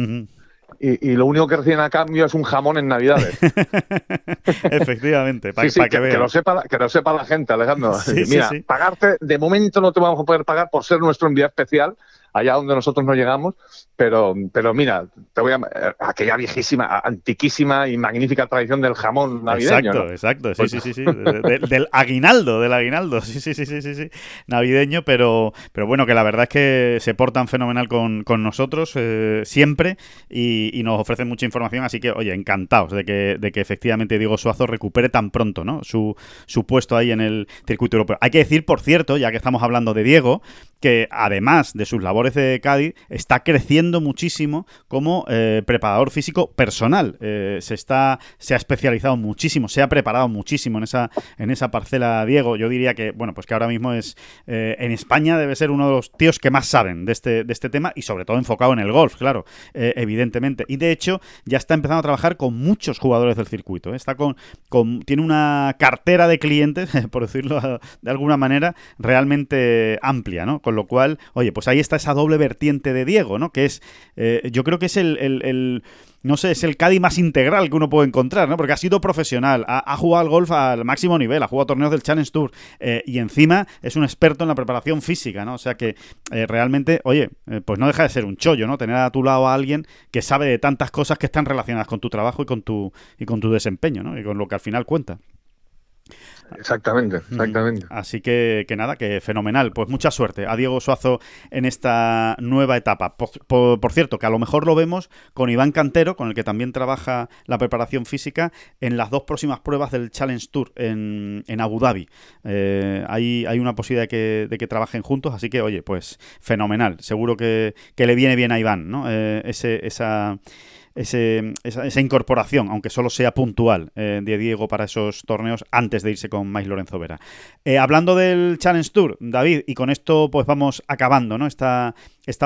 Y, lo único que reciben a cambio es un jamón en Navidades. Efectivamente, para que, que, lo sepa, que lo sepa la gente, Alejandro. Mira, pagarte, de momento no te vamos a poder pagar por ser nuestro enviado especial, allá donde nosotros no llegamos, pero, pero mira, te voy a eh, aquella viejísima, antiquísima y magnífica tradición del jamón navideño. Exacto, exacto, sí, sí, sí, sí. del aguinaldo, del aguinaldo, sí, sí, sí, sí, sí, sí, navideño, pero, pero bueno, que la verdad es que se portan fenomenal con, con nosotros eh, siempre y, nos ofrecen mucha información, así que, oye, encantados de que, de que efectivamente Diego Suazo recupere tan pronto, ¿no? Su, su puesto ahí en el circuito europeo. Hay que decir, por cierto, ya que estamos hablando de Diego, que además de sus labores de Cádiz, está creciendo muchísimo como eh, preparador físico personal. Eh, se está, se ha especializado muchísimo, se ha preparado muchísimo en esa, en esa parcela Diego. Yo diría que, bueno, pues que ahora mismo es eh, en España debe ser uno de los tíos que más saben de este, de este tema y sobre todo enfocado en el golf, claro, evidentemente. Y de hecho, ya está empezando a trabajar con muchos jugadores del circuito. Está con, con, tiene una cartera de clientes, por decirlo de alguna manera, realmente amplia, ¿no? lo cual, oye, pues ahí está esa doble vertiente de Diego, ¿no? Que es, eh, yo creo que es el, no sé, es el Cádiz más integral que uno puede encontrar, ¿no? Porque ha sido profesional, ha, jugado al golf al máximo nivel, ha jugado torneos del Challenge Tour eh, y encima es un experto en la preparación física, ¿no? O sea que eh, realmente, oye, pues no deja de ser un chollo, ¿no? Tener a tu lado a alguien que sabe de tantas cosas que están relacionadas con tu trabajo y con tu, y con tu desempeño, ¿no? Y con lo que al final cuenta. Exactamente, exactamente. Así que, que, nada, que fenomenal. Pues mucha suerte a Diego Suazo en esta nueva etapa. Por, cierto, que a lo mejor lo vemos con Iván Cantero, con el que también trabaja la preparación física, en las dos próximas pruebas del Challenge Tour en, en Abu Dhabi. Eh, hay, hay, una posibilidad de que, de que, trabajen juntos, así que, oye, pues fenomenal. Seguro que, que le viene bien a Iván, ¿no? Eh, ese, esa esa, incorporación, aunque solo sea puntual, eh, de Diego para esos torneos antes de irse con Mais Lorenzo Vera. Eh, hablando del Challenge Tour, David, y con esto pues vamos acabando ¿no? esta,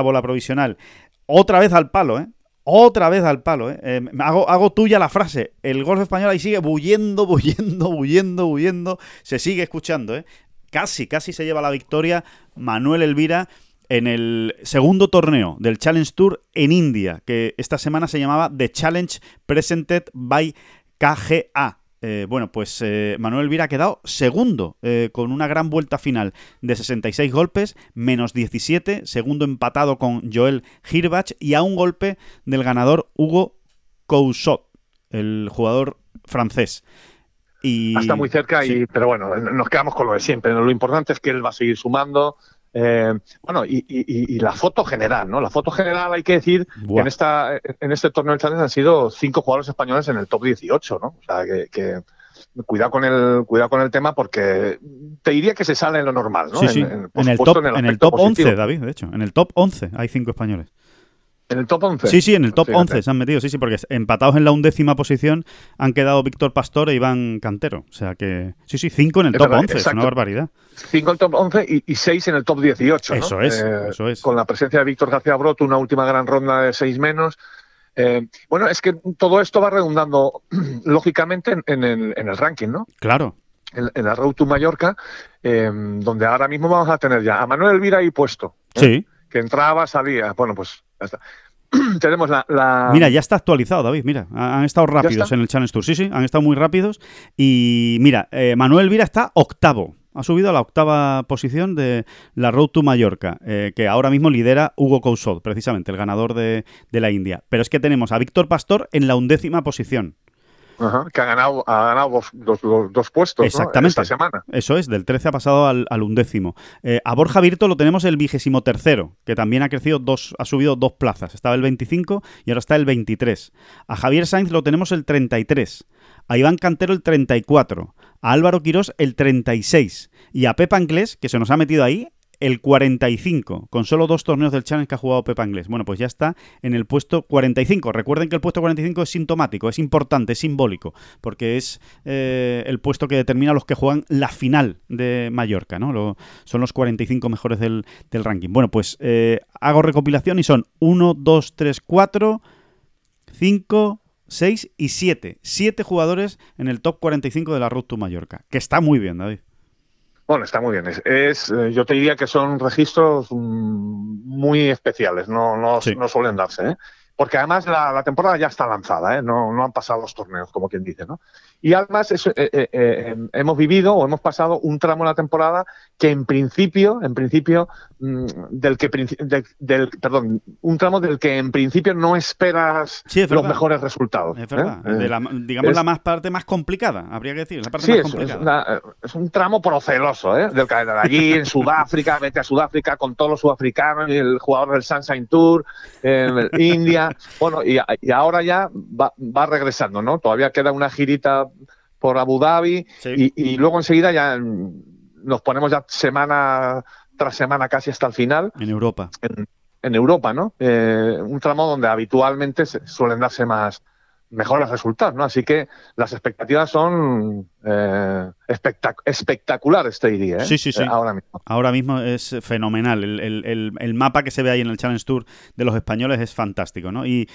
bola provisional. Otra vez al palo, ¿eh? Otra vez al palo, ¿eh? eh hago, hago, tuya la frase. El golf español ahí sigue bulliendo, bulliendo, bulliendo, bulliendo. Se sigue escuchando, ¿eh? Casi, casi se lleva la victoria Manuel Elvira en el segundo torneo del Challenge Tour en India, que esta semana se llamaba The Challenge Presented by KGA. Eh, bueno, pues eh, Manuel Elvira ha quedado segundo eh, con una gran vuelta final de 66 golpes, menos 17, segundo empatado con Joel Hirbach y a un golpe del ganador Hugo Cousot, el jugador francés. Y... Está muy cerca, y, pero bueno, nos quedamos con lo de siempre. Lo importante es que él va a seguir sumando. Bueno, y, la foto general, ¿no? La foto general hay que decir que en, esta, en este torneo del Challenge han sido cinco jugadores españoles en el top 18, ¿no? O sea, que, cuidado con el cuidado con el tema porque te diría que se sale en lo normal, ¿no? Sí, sí. En, el top, en el top 11, David, de hecho. En el top 11 hay cinco españoles. ¿En el top 11? Sí, sí, en el top 11 se han metido, sí, sí, porque empatados en la undécima posición han quedado Víctor Pastor e Iván Cantero. O sea que, sí, sí, cinco en el top 11, es una barbaridad. Cinco en el top 11 y, seis en el top 18. ¿no? Eso es, eh, eso es. Con la presencia de Víctor García Broto, una última gran ronda de seis menos. Eh, bueno, es que todo esto va redundando, lógicamente, en, el, ranking, ¿no? Claro. En, la Road to Mallorca, eh, donde ahora mismo vamos a tener ya a Manuel Elvira ahí puesto. Sí. Que entraba, salía. Bueno, pues Tenemos la, Mira, ya está actualizado, David. Mira, han estado rápidos en el Challenge Tour. Sí, sí, han estado muy rápidos. Y mira, eh, Manuel Vira está octavo. Ha subido a la octava posición de la Road to Mallorca, eh, que ahora mismo lidera Hugo Cousot, precisamente, el ganador de, de la India. Pero es que tenemos a Víctor Pastor en la undécima posición que ha ganado, ha ganado dos, dos, puestos Exactamente. esta semana. Eso es, del 13 ha pasado al, undécimo. Eh, a Borja Virto lo tenemos el vigésimo tercero, que también ha crecido dos, ha subido dos plazas. Estaba el 25 y ahora está el 23. A Javier Sainz lo tenemos el 33. A Iván Cantero el 34. A Álvaro Quirós el 36. Y a Pepa Anglés, que se nos ha metido ahí, el 45, con solo dos torneos del Challenge que ha jugado Pepa Inglés. Bueno, pues ya está en el puesto 45. Recuerden que el puesto 45 es sintomático, es importante, es simbólico, porque es eh, el puesto que determina los que juegan la final de Mallorca, ¿no? son los 45 mejores del, ranking. Bueno, pues eh, hago recopilación y son 1, 2, 3, 4, 5, 6 y 7. 7 jugadores en el top 45 de la Road to Mallorca, que está muy bien, David. Bueno, está muy bien. Es, eh, yo te diría que son registros mm, muy especiales, no, no, no suelen darse. ¿eh? porque además la, temporada ya está lanzada, ¿eh? no, no han pasado los torneos, como quien dice, ¿no? Y además eh, eh, eh, hemos vivido o hemos pasado un tramo de la temporada que en principio, en principio, mm, del que del, perdón, un tramo del que en principio no esperas los mejores resultados. Es verdad, digamos la más parte más complicada, habría que decir, la parte sí, más es, complicada. Es, un tramo proceloso, ¿eh? Del que allí en Sudáfrica, vete a Sudáfrica con todos los sudafricanos y el jugador del Sunshine Tour, en India bueno, y, ahora ya va, regresando, ¿no? Todavía queda una girita por Abu Dhabi y, luego enseguida ya nos ponemos ya semana tras semana casi hasta el final. En Europa. En, Europa, ¿no? Eh, un tramo donde habitualmente suelen darse más, mejores resultados, ¿no? Así que las expectativas son eh, espectaculares, te diría, ¿eh? Sí, sí, sí. Eh, ahora mismo. Ahora mismo es fenomenal. El, mapa que se ve ahí en el Challenge Tour de los españoles es fantástico, ¿no? Y,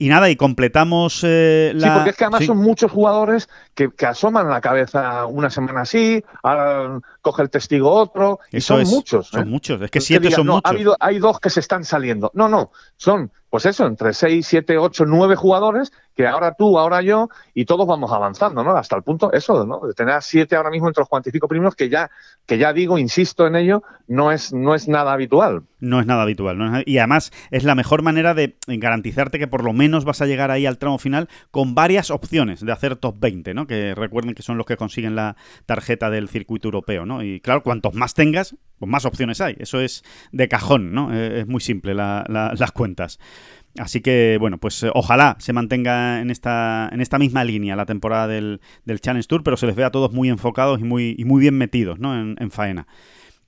nada, y completamos la... Sí, porque es que además son muchos jugadores que, asoman la cabeza una semana así, ahora coge el testigo otro, y son muchos. Son muchos, es que siete son muchos. Ha habido, hay dos que se están saliendo. No, no, son, pues eso, entre seis, siete, ocho, nueve jugadores que ahora tú, ahora yo, y todos vamos avanzando, ¿no? Hasta el punto, eso, ¿no? De tener a ahora mismo entre los 45 primeros, que ya, que ya digo, insisto en ello, no es, no es nada habitual. No es nada habitual. y además es la mejor manera de garantizarte que por lo menos vas a llegar ahí al tramo final con varias opciones de hacer top 20, ¿no? Que recuerden que son los que consiguen la tarjeta del circuito europeo, ¿no? Y claro, cuantos más tengas, pues más opciones hay. Eso es de cajón, ¿no? Eh, es muy simple las cuentas. Así que, bueno, pues eh, ojalá se mantenga en esta, en esta misma línea la temporada del, del Challenge Tour, pero se les ve a todos muy enfocados y muy, y muy bien metidos ¿no? en, en faena.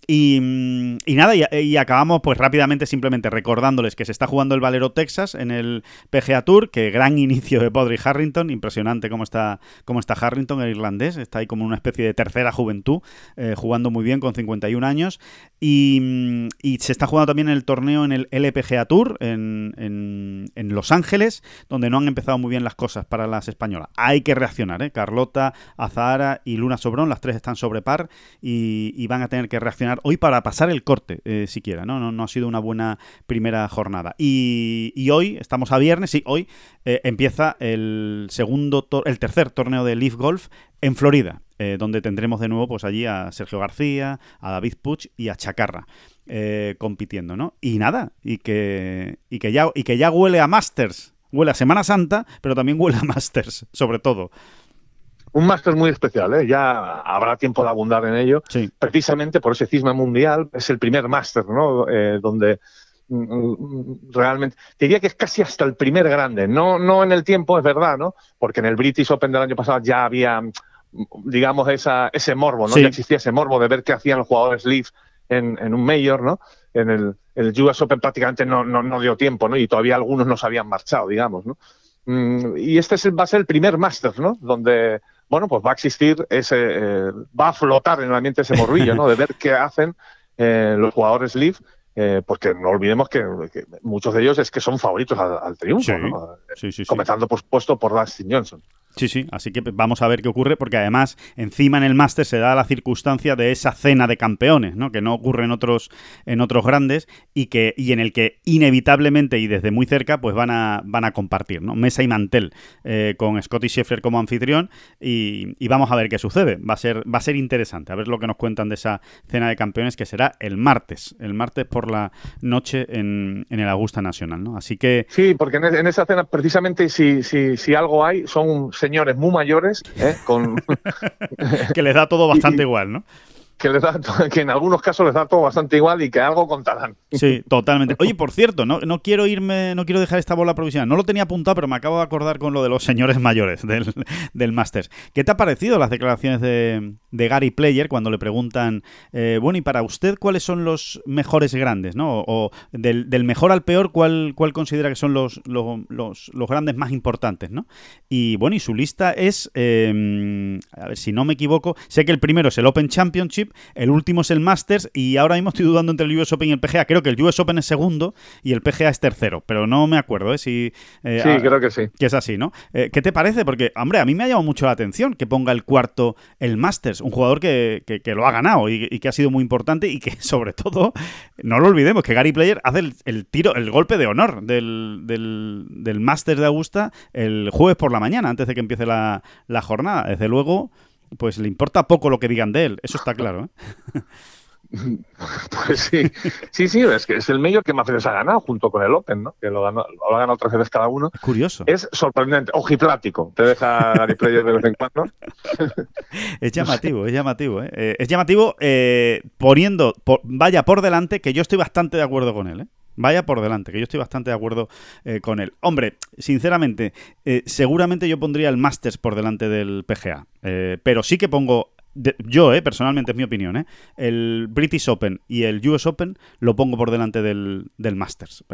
Y, nada, y, acabamos pues rápidamente simplemente recordándoles que se está jugando el Valero Texas en el PGA Tour, que gran inicio de Podrick Harrington, impresionante cómo está, cómo está Harrington, el irlandés, está ahí como una especie de tercera juventud, eh, jugando muy bien con 51 años. Y, se está jugando también el torneo en el LPGA Tour en, en, Los Ángeles, donde no han empezado muy bien las cosas para las españolas. Hay que reaccionar, ¿eh? Carlota, Azahara y Luna Sobrón, las tres están sobre par y van a tener que reaccionar hoy para pasar el corte, eh, siquiera, ¿no? ¿no? ¿no? ha sido una buena primera jornada. Y, hoy, estamos a viernes, y hoy eh, empieza el segundo, el tercer torneo de Leaf Golf en Florida, eh, donde tendremos de nuevo pues allí a Sergio García, a David Puch y a Chacarra. compitiendo, ¿no? Y nada, y que, y que ya y que ya huele a Masters, huele a Semana Santa, pero también huele a Masters, sobre todo un máster muy especial, ¿eh? ya habrá tiempo de abundar en ello, precisamente por ese cisma mundial, es el primer máster, ¿no? Eh, donde mm, mm, realmente, diría que es casi hasta el primer grande, no, no en el tiempo, es verdad, ¿no? Porque en el British Open del año pasado ya había, mm, digamos, esa, ese morbo, ¿no? Ya existía ese morbo de ver qué hacían los jugadores Leaf en, en un Mayor, ¿no? En el, el US Open prácticamente no, no, no dio tiempo, ¿no? Y todavía algunos no se habían marchado, digamos, ¿no? y este es, va a ser el primer máster, ¿no? Donde bueno, pues va a existir ese, eh, va a flotar en el ambiente ese morrillo, ¿no? De ver qué hacen eh, los jugadores Leaf, eh, porque no olvidemos que, muchos de ellos es que son favoritos al, triunfo, ¿no? Sí, sí, Comenzando, por supuesto, por Dustin Johnson. Sí, sí, así que vamos a ver qué ocurre, porque además encima en el máster se da la circunstancia de esa cena de campeones, ¿no? Que no ocurre en otros, en otros grandes y que, y en el que inevitablemente y desde muy cerca, pues van a, van a compartir, ¿no? Mesa y mantel eh, con Scotty Scheffler como anfitrión y, vamos a ver qué sucede. Va a ser, va a ser interesante, a ver lo que nos cuentan de esa cena de campeones que será el martes, el martes por la noche en, en el Augusta Nacional, ¿no? Así que. Sí, porque en, esa cena precisamente si, si, si algo hay, son señores muy mayores, ¿eh? con que les da todo bastante igual, ¿no? Que, les da, que en algunos casos les da todo bastante igual y que algo contarán. Sí, totalmente. Oye, por cierto, no, no quiero irme, no quiero dejar esta bola provisional. No lo tenía apuntado, pero me acabo de acordar con lo de los señores mayores del, del Masters. ¿Qué te ha parecido las declaraciones de, de Gary Player cuando le preguntan, eh, bueno, y para usted, ¿cuáles son los mejores grandes? ¿no? O, del, del, mejor al peor, ¿cuál, cuál considera que son los, los, los, grandes más importantes? ¿no? Y bueno, y su lista es, eh, a ver si no me equivoco, sé que el primero es el Open Championship el último es el Masters y ahora mismo estoy dudando entre el US Open y el PGA. Creo que el US Open es segundo y el PGA es tercero, pero no me acuerdo ¿eh? si... Eh, sí, creo que sí. Que es así, ¿no? Eh, ¿Qué te parece? Porque, hombre, a mí me ha llamado mucho la atención que ponga el cuarto el Masters, un jugador que, lo ha ganado y, que ha sido muy importante y que, sobre todo, no lo olvidemos, que Gary Player hace el, tiro, el golpe de honor del, del, Masters de Augusta el jueves por la mañana, antes de que empiece la, la jornada. Desde luego pues le importa poco lo que digan de él, eso está claro. ¿eh? Pues sí, sí, sí, es que es el mayor que más veces ha ganado junto con el Open, ¿no? Que lo, ganó, lo ha ganado tres veces cada uno. curioso. Es sorprendente, ojiplático, te deja Gary Player de vez en cuando. es llamativo, es llamativo, ¿eh? eh es llamativo eh, poniendo, vaya por delante, que yo estoy bastante de acuerdo con él, ¿eh? Vaya por delante, que yo estoy bastante de acuerdo eh, con él. Hombre, sinceramente, eh, seguramente yo pondría el Masters por delante del PGA. Eh, pero sí que pongo yo, eh, personalmente es mi opinión, eh, el British Open y el US Open lo pongo por delante del, del Masters.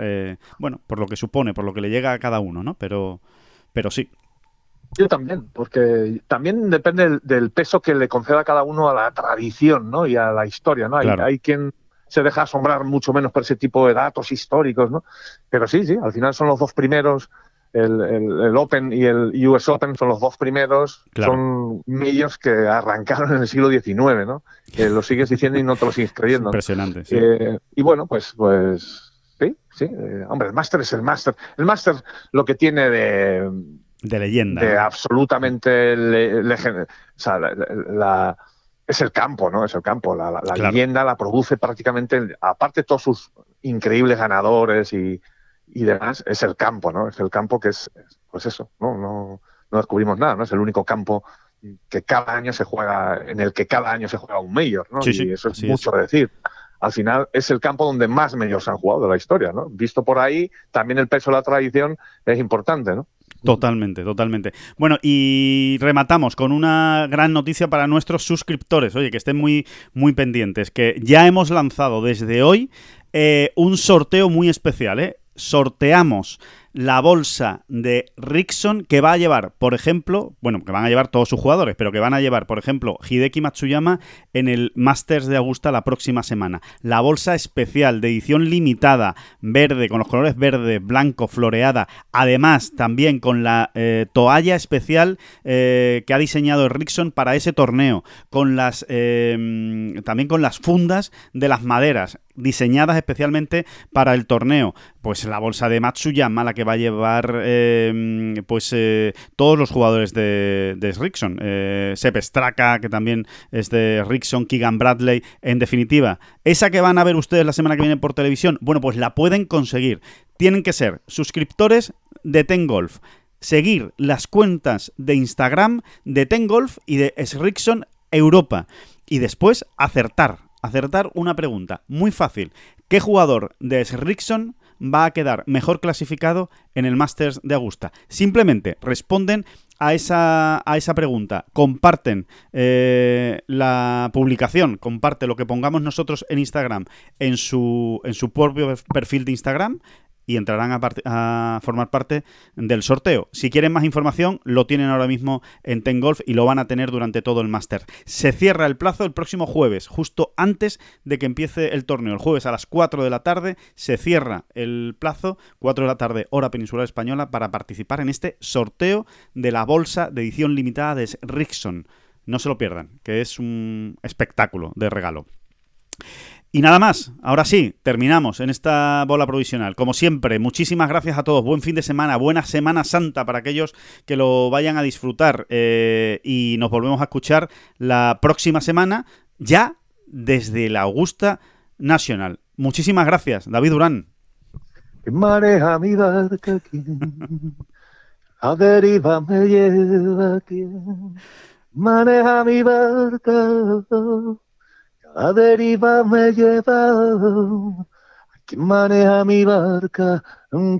bueno, por lo que supone, por lo que le llega a cada uno, ¿no? Pero, pero sí. Yo también, porque también depende del, peso que le conceda cada uno a la tradición, ¿no? Y a la historia, ¿no? Hay, hay quien se deja asombrar mucho menos por ese tipo de datos históricos, ¿no? Pero sí, sí, al final son los dos primeros, el, Open y el US Open son los dos primeros, son medios que arrancaron en el siglo XIX, ¿no? Que lo sigues diciendo y no te lo sigues creyendo. Impresionante, sí. Eh, y bueno, pues, pues sí, sí, eh, hombre, el máster es el máster. El máster lo que tiene de... De leyenda. De absolutamente... o sea, la es el campo, ¿no? Es el campo. La, leyenda la produce prácticamente, aparte de todos sus increíbles ganadores y, demás, es el campo, ¿no? Es el campo que es, pues eso, ¿no? No, no descubrimos nada, ¿no? Es el único campo que cada año se juega, en el que cada año se juega un mayor, ¿no? y eso es mucho decir. Al final es el campo donde más majors han jugado de la historia, ¿no? Visto por ahí, también el peso de la tradición es importante, ¿no? Totalmente, totalmente. Bueno, y rematamos con una gran noticia para nuestros suscriptores. Oye, que estén muy, muy pendientes, que ya hemos lanzado desde hoy eh, un sorteo muy especial, ¿eh? Sorteamos la bolsa de Rickson que va a llevar, por ejemplo, bueno, que van a llevar todos sus jugadores, pero que van a llevar, por ejemplo, Hideki Matsuyama en el Masters de Augusta la próxima semana. La bolsa especial de edición limitada, verde, con los colores verde, blanco, floreada, además también con la eh, toalla especial eh, que ha diseñado Rickson para ese torneo, con las eh, también con las fundas de las maderas diseñadas especialmente para el torneo. Pues la bolsa de Matsuyama, la que va a llevar eh, pues eh, todos los jugadores de, de Rickson. Eh, Sepp Straka, que también es de Rickson, Keegan Bradley. En definitiva, esa que van a ver ustedes la semana que viene por televisión, bueno, pues la pueden conseguir. Tienen que ser suscriptores de Ten Golf. Seguir las cuentas de Instagram de Ten Golf y de Rickson Europa. Y después acertar acertar una pregunta muy fácil. ¿Qué jugador de Rickson va a quedar mejor clasificado en el Masters de Augusta? Simplemente responden a esa, a esa pregunta, comparten eh, la publicación, comparte lo que pongamos nosotros en Instagram en su, en su propio perfil de Instagram y entrarán a, formar parte del sorteo. Si quieren más información, lo tienen ahora mismo en Tengolf y lo van a tener durante todo el máster. Se cierra el plazo el próximo jueves, justo antes de que empiece el torneo. El jueves a las 4 de la tarde se cierra el plazo, 4 de la tarde, hora peninsular española, para participar en este sorteo de la bolsa de edición limitada de Rickson. No se lo pierdan, que es un espectáculo de regalo. Y nada más, ahora sí, terminamos en esta bola provisional. Como siempre, muchísimas gracias a todos. Buen fin de semana, buena Semana Santa para aquellos que lo vayan a disfrutar. Eh, y nos volvemos a escuchar la próxima semana, ya desde la Augusta Nacional. Muchísimas gracias, David Durán. Maneja mi barca a deriva me lleva maneja mi barca a deriva me lleva. ¿Quién maneja mi barca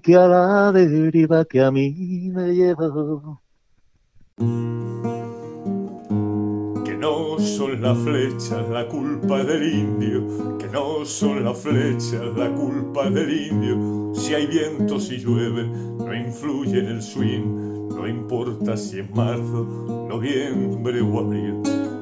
que a la deriva que a mí me lleva? Que no son las flechas la culpa del indio, que no son las flechas la culpa del indio. Si hay viento, si llueve, no influye en el swing, no importa si es marzo, noviembre o abril